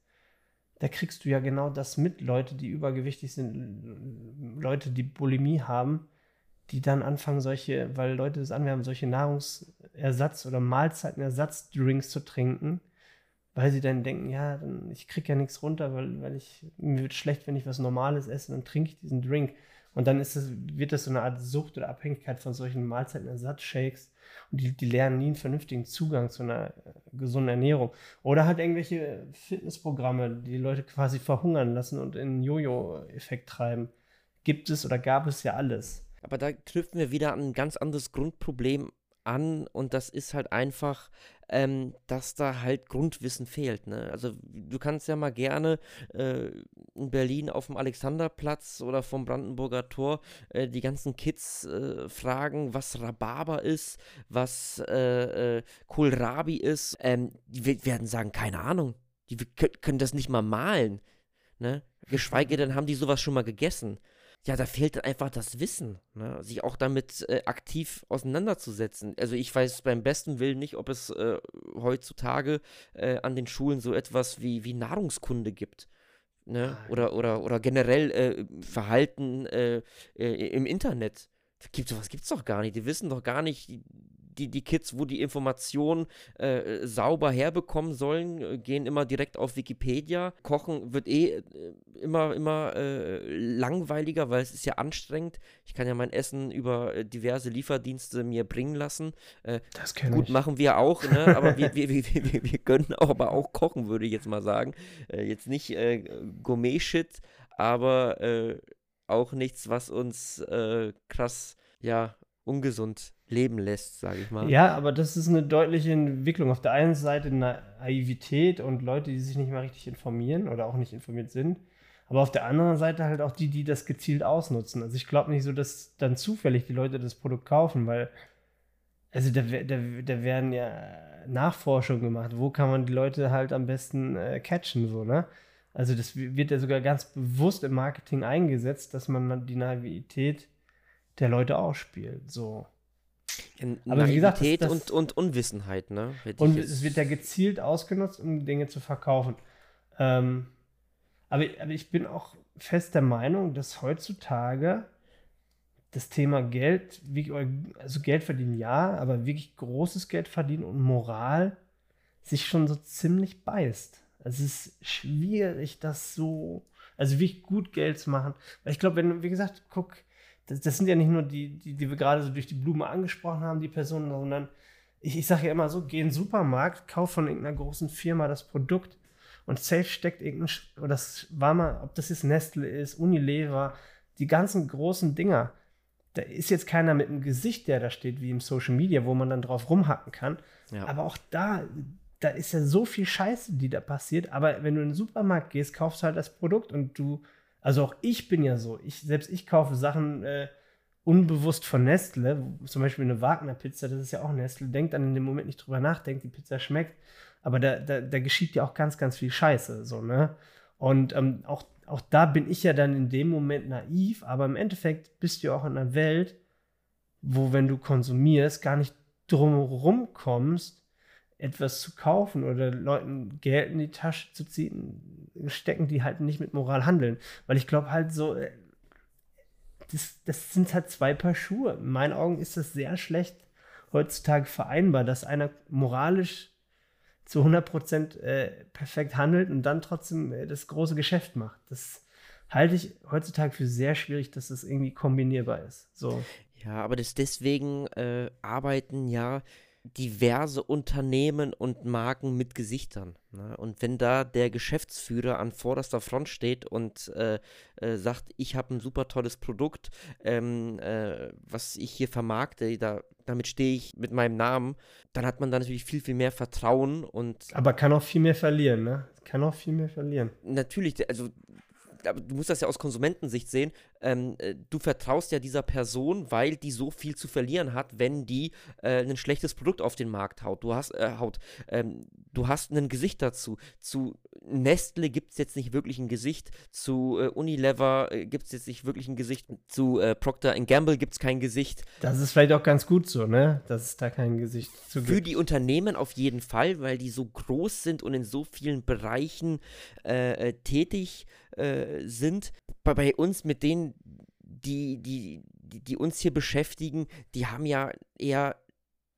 Da kriegst du ja genau das mit, Leute, die übergewichtig sind, Leute, die Bulimie haben, die dann anfangen, solche, weil Leute das anwerben, solche Nahrungsersatz- oder Mahlzeitenersatzdrinks zu trinken weil sie dann denken, ja, dann, ich kriege ja nichts runter, weil, weil ich, mir wird schlecht, wenn ich was Normales esse, dann trinke ich diesen Drink. Und dann ist das, wird das so eine Art Sucht oder Abhängigkeit von solchen Mahlzeitenersatzshakes. Und die, die lernen nie einen vernünftigen Zugang zu einer äh, gesunden Ernährung. Oder halt irgendwelche Fitnessprogramme, die, die Leute quasi verhungern lassen und in einen Jojo-Effekt treiben. Gibt es oder gab es ja alles. Aber da knüpfen wir wieder an ein ganz anderes Grundproblem an und das ist halt einfach, ähm, dass da halt Grundwissen fehlt. Ne? Also du kannst ja mal gerne äh, in Berlin auf dem Alexanderplatz oder vom Brandenburger Tor äh, die ganzen Kids äh, fragen, was Rhabarber ist, was äh, äh, Kohlrabi ist. Ähm, die werden sagen, keine Ahnung. Die können das nicht mal malen. Ne? Geschweige denn haben die sowas schon mal gegessen ja, da fehlt dann einfach das Wissen, ne? sich auch damit äh, aktiv auseinanderzusetzen. Also ich weiß beim besten Willen nicht, ob es äh, heutzutage äh, an den Schulen so etwas wie, wie Nahrungskunde gibt. Ne? Ah, oder, oder, oder generell äh, Verhalten äh, äh, im Internet. Gibt sowas gibt's doch gar nicht. Die wissen doch gar nicht, die, die Kids, wo die Informationen äh, sauber herbekommen sollen, äh, gehen immer direkt auf Wikipedia. Kochen wird eh äh, immer, immer äh, langweiliger, weil es ist ja anstrengend. Ich kann ja mein Essen über äh, diverse Lieferdienste mir bringen lassen. Äh, das kann Gut, ich. machen wir auch, ne? [laughs] aber wir, wir, wir, wir, wir können auch, aber auch kochen, würde ich jetzt mal sagen. jetzt nicht Gourmet-Shit, aber auch nichts, was uns krass, ja, ungesund leben lässt, sage ich mal. Ja, aber das ist eine deutliche Entwicklung. Auf der einen Seite Naivität und Leute, die sich nicht mal richtig informieren oder auch nicht informiert sind. Aber auf der anderen Seite halt auch die, die das gezielt ausnutzen. Also ich glaube nicht so, dass dann zufällig die Leute das Produkt kaufen, weil also da, da, da werden ja Nachforschungen gemacht. Wo kann man die Leute halt am besten äh, catchen, so, ne? Also das wird ja sogar ganz bewusst im Marketing eingesetzt, dass man die Naivität der Leute ausspielt, so. Aber wie gesagt, das, das, und, und Unwissenheit, ne? Und es wird ja gezielt ausgenutzt, um Dinge zu verkaufen. Ähm, aber, aber ich bin auch fest der Meinung, dass heutzutage das Thema Geld, also Geld verdienen ja, aber wirklich großes Geld verdienen und Moral sich schon so ziemlich beißt. Es ist schwierig, das so, also wirklich gut Geld zu machen. Weil ich glaube, wenn, wie gesagt, guck, das, das, sind ja nicht nur die, die, die wir gerade so durch die Blume angesprochen haben, die Personen, sondern ich, ich sage ja immer so, geh in den Supermarkt, kauf von irgendeiner großen Firma das Produkt und safe steckt irgendein, oder das war mal, ob das jetzt Nestle ist, Unilever, die ganzen großen Dinger da ist jetzt keiner mit einem Gesicht, der da steht, wie im Social Media, wo man dann drauf rumhacken kann. Ja. Aber auch da, da ist ja so viel Scheiße, die da passiert. Aber wenn du in den Supermarkt gehst, kaufst du halt das Produkt und du, also auch ich bin ja so, ich, selbst ich kaufe Sachen äh, unbewusst von Nestle, zum Beispiel eine Wagner-Pizza, das ist ja auch Nestle, denkt dann in dem Moment nicht drüber nach, denkt, die Pizza schmeckt. Aber da, da, da geschieht ja auch ganz, ganz viel Scheiße, so, ne? Und ähm, auch auch da bin ich ja dann in dem Moment naiv, aber im Endeffekt bist du ja auch in einer Welt, wo, wenn du konsumierst, gar nicht drumherum kommst, etwas zu kaufen oder Leuten Geld in die Tasche zu ziehen, stecken, die halt nicht mit Moral handeln. Weil ich glaube halt so, äh, das, das sind halt zwei Paar Schuhe. In meinen Augen ist das sehr schlecht heutzutage vereinbar, dass einer moralisch zu 100% äh, perfekt handelt und dann trotzdem äh, das große Geschäft macht. Das halte ich heutzutage für sehr schwierig, dass das irgendwie kombinierbar ist. So. Ja, aber das deswegen äh, arbeiten ja diverse Unternehmen und Marken mit Gesichtern. Ne? Und wenn da der Geschäftsführer an vorderster Front steht und äh, äh, sagt, ich habe ein super tolles Produkt, ähm, äh, was ich hier vermarkte, da, damit stehe ich mit meinem Namen, dann hat man da natürlich viel, viel mehr Vertrauen und. Aber kann auch viel mehr verlieren, ne? Kann auch viel mehr verlieren. Natürlich, also du musst das ja aus Konsumentensicht sehen, ähm, äh, du vertraust ja dieser Person, weil die so viel zu verlieren hat, wenn die äh, ein schlechtes Produkt auf den Markt haut. Du hast, äh, haut, ähm, du hast ein Gesicht dazu. Zu Nestle gibt es jetzt nicht wirklich ein Gesicht, zu äh, Unilever äh, gibt es jetzt nicht wirklich ein Gesicht, zu äh, Procter Gamble gibt es kein Gesicht. Das ist vielleicht auch ganz gut so, ne? Dass es da kein Gesicht zu gibt. Für die Unternehmen auf jeden Fall, weil die so groß sind und in so vielen Bereichen tätig sind äh, sind. Bei, bei uns mit denen, die, die, die, die uns hier beschäftigen, die haben ja eher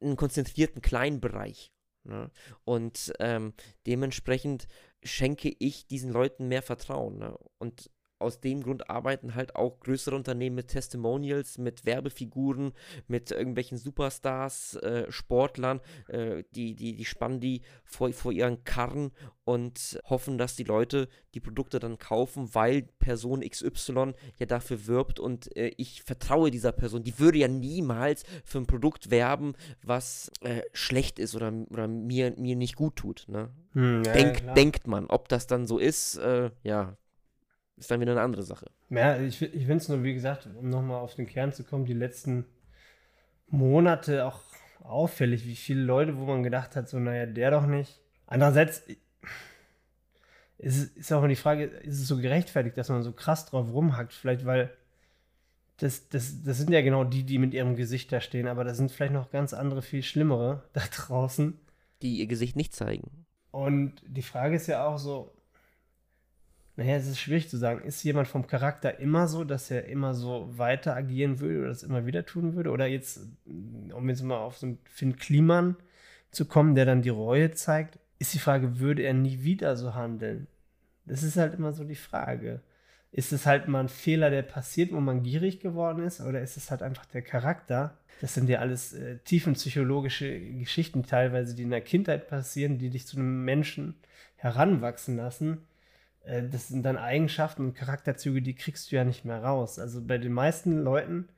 einen konzentrierten kleinen Bereich. Ne? Und ähm, dementsprechend schenke ich diesen Leuten mehr Vertrauen. Ne? Und aus dem Grund arbeiten halt auch größere Unternehmen mit Testimonials, mit Werbefiguren, mit irgendwelchen Superstars, äh, Sportlern, äh, die, die, die spannen die vor, vor ihren Karren und hoffen, dass die Leute die Produkte dann kaufen, weil Person XY ja dafür wirbt und äh, ich vertraue dieser Person. Die würde ja niemals für ein Produkt werben, was äh, schlecht ist oder, oder mir, mir nicht gut tut. Ne? Hm, ja, Denk, ja, denkt man, ob das dann so ist, äh, ja, ist dann wieder eine andere Sache. Ja, ich, ich finde es nur, wie gesagt, um nochmal auf den Kern zu kommen, die letzten Monate auch auffällig, wie viele Leute, wo man gedacht hat, so, naja, der doch nicht. Andererseits ist, ist auch immer die Frage, ist es so gerechtfertigt, dass man so krass drauf rumhackt? Vielleicht, weil das, das, das sind ja genau die, die mit ihrem Gesicht da stehen, aber da sind vielleicht noch ganz andere, viel schlimmere [laughs] da draußen. Die ihr Gesicht nicht zeigen. Und die Frage ist ja auch so, naja, es ist schwierig zu sagen. Ist jemand vom Charakter immer so, dass er immer so weiter agieren würde oder das immer wieder tun würde? Oder jetzt, um jetzt mal auf so einen Finn Kliman zu kommen, der dann die Reue zeigt, ist die Frage, würde er nie wieder so handeln? Das ist halt immer so die Frage. Ist es halt mal ein Fehler, der passiert, wo man gierig geworden ist? Oder ist es halt einfach der Charakter? Das sind ja alles äh, tiefenpsychologische Geschichten teilweise, die in der Kindheit passieren, die dich zu einem Menschen heranwachsen lassen das sind dann Eigenschaften und Charakterzüge, die kriegst du ja nicht mehr raus. Also bei den meisten Leuten,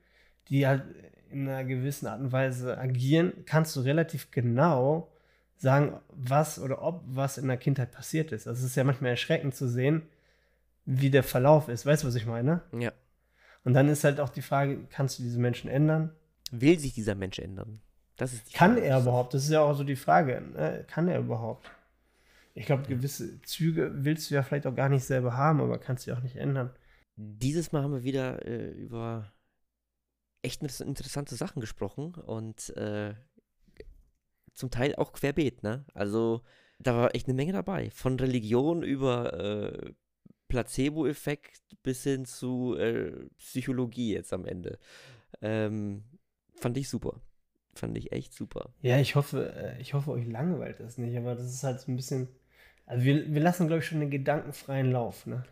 die halt in einer gewissen Art und Weise agieren, kannst du relativ genau sagen, was oder ob was in der Kindheit passiert ist. Also es ist ja manchmal erschreckend zu sehen, wie der Verlauf ist. Weißt du, was ich meine? Ja. Und dann ist halt auch die Frage, kannst du diese Menschen ändern? Will sich dieser Mensch ändern? Das ist die Kann Frage. er überhaupt? Das ist ja auch so die Frage. Ne? Kann er überhaupt? Ich glaube, gewisse Züge willst du ja vielleicht auch gar nicht selber haben, aber kannst du ja auch nicht ändern. Dieses Mal haben wir wieder äh, über echt inter- interessante Sachen gesprochen und äh, zum Teil auch querbeet, ne? Also da war echt eine Menge dabei. Von Religion über äh, Placebo-Effekt bis hin zu äh, Psychologie jetzt am Ende. Ähm, fand ich super. Fand ich echt super. Ja, ich hoffe, äh, ich hoffe, euch langweilt das nicht, aber das ist halt so ein bisschen. Also wir, wir lassen, glaube ich, schon den gedankenfreien Lauf, ne?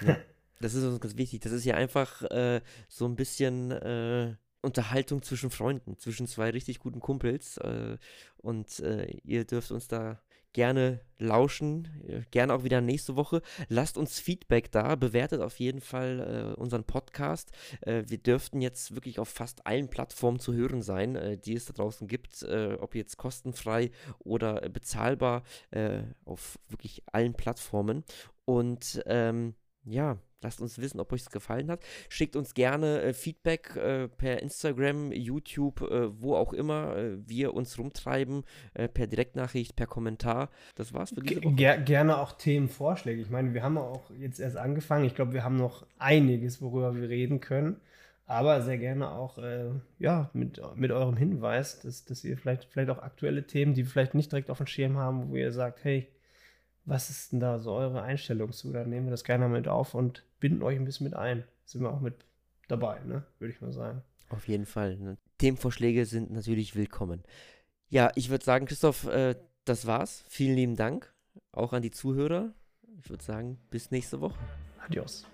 [laughs] Das ist uns ganz wichtig. Das ist ja einfach äh, so ein bisschen äh, Unterhaltung zwischen Freunden, zwischen zwei richtig guten Kumpels. Äh, und äh, ihr dürft uns da gerne lauschen, äh, gerne auch wieder nächste Woche. Lasst uns Feedback da, bewertet auf jeden Fall äh, unseren Podcast. Äh, wir dürften jetzt wirklich auf fast allen Plattformen zu hören sein, äh, die es da draußen gibt, äh, ob jetzt kostenfrei oder äh, bezahlbar, auf wirklich allen Plattformen. Und ähm, ja, lasst uns wissen, ob euch es gefallen hat. Schickt uns gerne äh, Feedback äh, per Instagram, YouTube, äh, wo auch immer äh, wir uns rumtreiben, äh, per Direktnachricht, per Kommentar. Das war's für diese Woche. ger gerne auch Themenvorschläge. Ich meine, wir haben auch jetzt erst angefangen. Ich glaube, wir haben noch einiges, worüber wir reden können. Aber sehr gerne auch äh, ja, mit, mit eurem Hinweis, dass, dass ihr vielleicht, vielleicht auch aktuelle Themen, die wir vielleicht nicht direkt auf dem Schirm haben, wo ihr sagt, hey, was ist denn da so eure Einstellung zu? Dann nehmen wir das gerne mit auf und binden euch ein bisschen mit ein. Sind wir auch mit dabei, ne? Würde ich mal sagen. Auf jeden Fall. Ne? Themenvorschläge sind natürlich willkommen. Ja, ich würde sagen, Christoph, äh, das war's. Vielen lieben Dank. Auch an die Zuhörer. Ich würde sagen, bis nächste Woche. Adios.